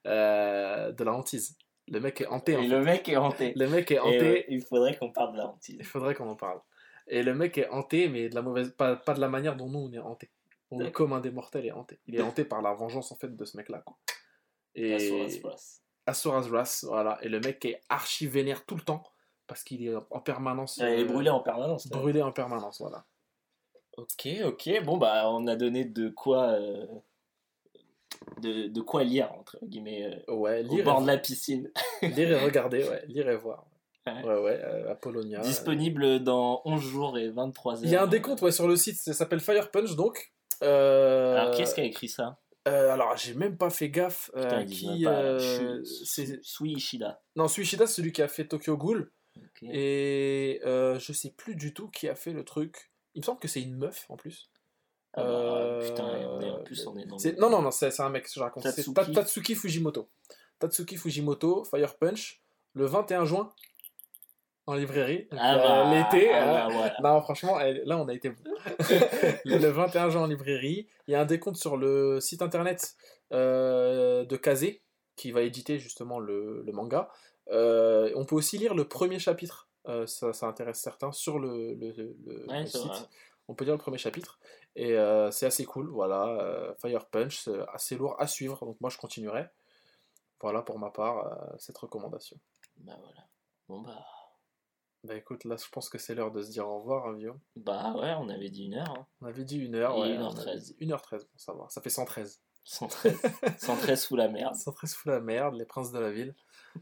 Euh, De la hantise. Le mec est hanté. en Et fait. le mec est hanté. Le mec est hanté. euh, il faudrait qu'on parle de la hantise. Il faudrait qu'on en parle. Et le mec est hanté, mais de la mauvaise, pas, pas de la manière dont nous on est hanté. On est comme un des mortels est hanté. Il est hanté par la vengeance en fait de ce mec-là. quoi. Et Asuras. Asuras Wrath, voilà. Et le mec est archi vénère tout le temps parce qu'il est en permanence Elle est euh, brûlée en permanence. brûlé en permanence, voilà. Ok, ok. Bon, bah, on a donné de quoi. euh, De, de quoi lire, entre guillemets, euh, Ouais, au lire, bord et, de la piscine. lire et regarder, ouais, lire et voir. Ouais. Ouais, ouais, euh, Apollonia. Disponible dans 11 jours et 23 heures. Il y a un décompte ouais, sur le site, ça s'appelle Fire Punch donc. Euh, Alors, qui est-ce qui a écrit ça? euh, alors, j'ai même pas fait gaffe. euh, Putain, qui, euh, c'est- Sui Ishida. Non, Suishida, c'est celui qui a fait Tokyo Ghoul. Et euh, je sais plus du tout qui a fait le truc. Il me semble que c'est une meuf en plus. Ah bah, putain, on est, en plus, on est dans. Le- Non, non, non, c'est un mec, je raconte. Tatsuki. Ta- Tatsuki Fujimoto. Tatsuki Fujimoto, Fire Punch, le 21 juin, en librairie. Ah euh, bah, L'été. ah euh, bah, voilà. Non, franchement, là, on a été bon. le le 21 juin en librairie. Il y a un décompte sur le site internet euh, de Kazé, qui va éditer justement le, le manga. On peut aussi lire le premier chapitre, ça, ça intéresse certains, sur le, le- le- Ouais, le c'est site. vrai. On peut lire le premier chapitre. Et euh, c'est assez cool, voilà. euh, Fire Punch, assez lourd à suivre, donc moi je continuerai. Voilà pour ma part, euh, cette recommandation. Bah voilà. Bon bah. Bah écoute, là je pense que c'est l'heure de se dire au revoir, hein. Bah ouais, on avait dit une heure. Hein. On avait dit 1 heure, Et ouais. 1h13. on avait dit 1h13, bon ça va. Ça fait 113. 113. 113 sous la merde. 113 sous la merde, les princes de la ville.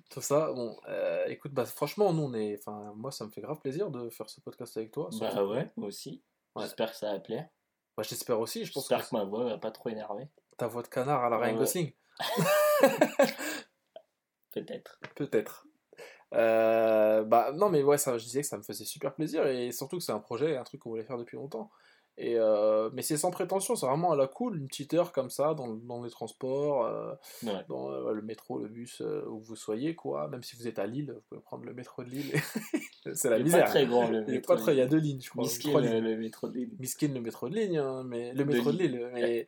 Tout ça, bon, euh, écoute, bah franchement, nous on est. Enfin, moi ça me fait grave plaisir de faire ce podcast avec toi. Bah ouais, moi aussi. Ouais. J'espère que ça va plaire. Bah, J'espère aussi, je pense que que ma voix va pas trop énerver. ta voix de canard à la Ryan. Gosling. Peut-être. Peut-être. Euh, bah non mais ouais ça je disais que ça me faisait super plaisir et surtout que c'est un projet un truc qu'on voulait faire depuis longtemps Et, euh, mais c'est sans prétention, c'est vraiment à la cool, une petite heure comme ça, dans, dans les transports, euh, Ouais. dans euh, le métro, le bus, où vous soyez, quoi. Même si vous êtes à Lille, vous pouvez prendre le métro de Lille. c'est la Il misère. pas très grand le Il métro. pas très, il y a deux lignes, je crois. Miskin, le, métro de Lille. Miskin, le métro de ligne, hein, mais le métro de Lille. Lille. Mais,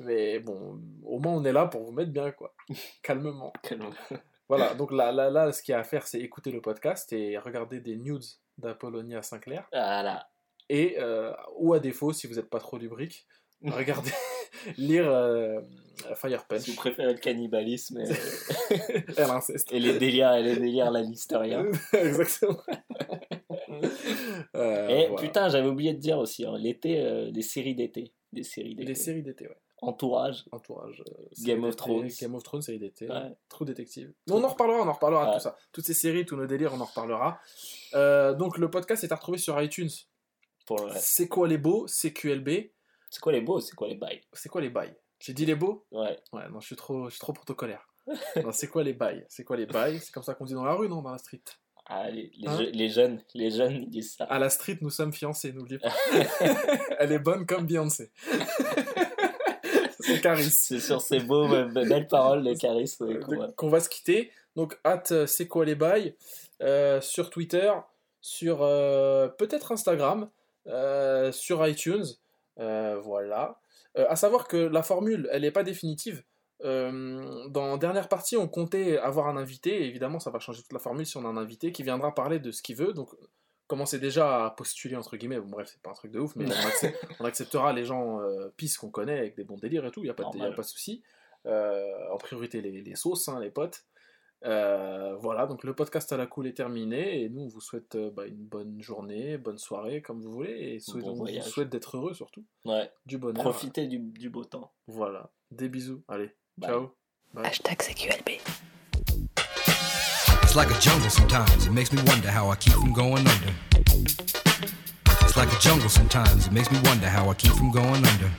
mais bon, au moins on est là pour vous mettre bien, quoi. Calmement. Calme. Voilà, donc là, là, là, ce qu'il y a à faire, c'est écouter le podcast et regarder des nudes d'Apollonia Sinclair. Voilà. Et, euh, ou à défaut, si vous n'êtes pas trop lubrique, regardez, lire euh, Fire Punch. Si vous préférez le cannibalisme et, et l'inceste. et les délires, et les délires lannistériens. Exactement. Euh, Et voilà. putain, j'avais oublié de dire aussi, hein, l'été, euh, des séries d'été. Des séries d'été. Les séries d'été, ouais. Entourage. Entourage. euh, Game of Thrones. Game of Thrones, série d'été. Ouais. True Detective. Mais on en reparlera, on en reparlera Ouais. tout ça. Toutes ces séries, tous nos délires, on en reparlera. Euh, donc le podcast est à retrouver sur iTunes. Pour le- C'est quoi les beaux CQLB. C'est quoi les beaux, c'est quoi les bails? C'est quoi les bails? J'ai dit les beaux Ouais. Ouais, non, je suis trop, je suis trop protocolaire. non, c'est quoi les bails? C'est quoi les bails? C'est comme ça qu'on dit dans la rue, non Dans la street. Ah, les, les, Hein? je- les jeunes, les jeunes ils disent ça. À la street, nous sommes fiancés, n'oubliez pas. Elle est bonne comme Beyoncé. c'est Caris. C'est sur ces beaux, be- be- belles paroles de Caris euh, qu'on va- se quitter. Donc, hâte, euh, c'est quoi les bails? Euh, Sur Twitter, sur euh, peut-être Instagram, euh, sur iTunes. euh, voilà. Euh, à savoir que la formule, elle n'est pas définitive. Dans dernière partie, on comptait avoir un invité. et évidemment, ça va changer toute la formule si on a un invité qui viendra parler de ce qu'il veut. Donc, commencez déjà à postuler, entre guillemets. Bon, bref, c'est pas un truc de ouf, mais on, accep- on acceptera les gens euh, qu'on connaît avec des bons délires et tout. Il n'y a, pas de- y a pas de souci. Euh, en priorité, les, les sauces, hein, les potes. Euh, voilà, donc le podcast à la cool est terminé et nous on vous souhaite euh, bah, une bonne journée, bonne soirée comme vous voulez et souhaite- Bon on vous souhaite d'être heureux surtout, Ouais. du bonheur. Profitez du, du beau temps. Voilà, des bisous, allez, Bye. ciao. Bye. Hashtag CQLB. It's like a jungle sometimes. It makes me wonder how I keep from going under. It's like a jungle sometimes. It makes me wonder how I keep from going under.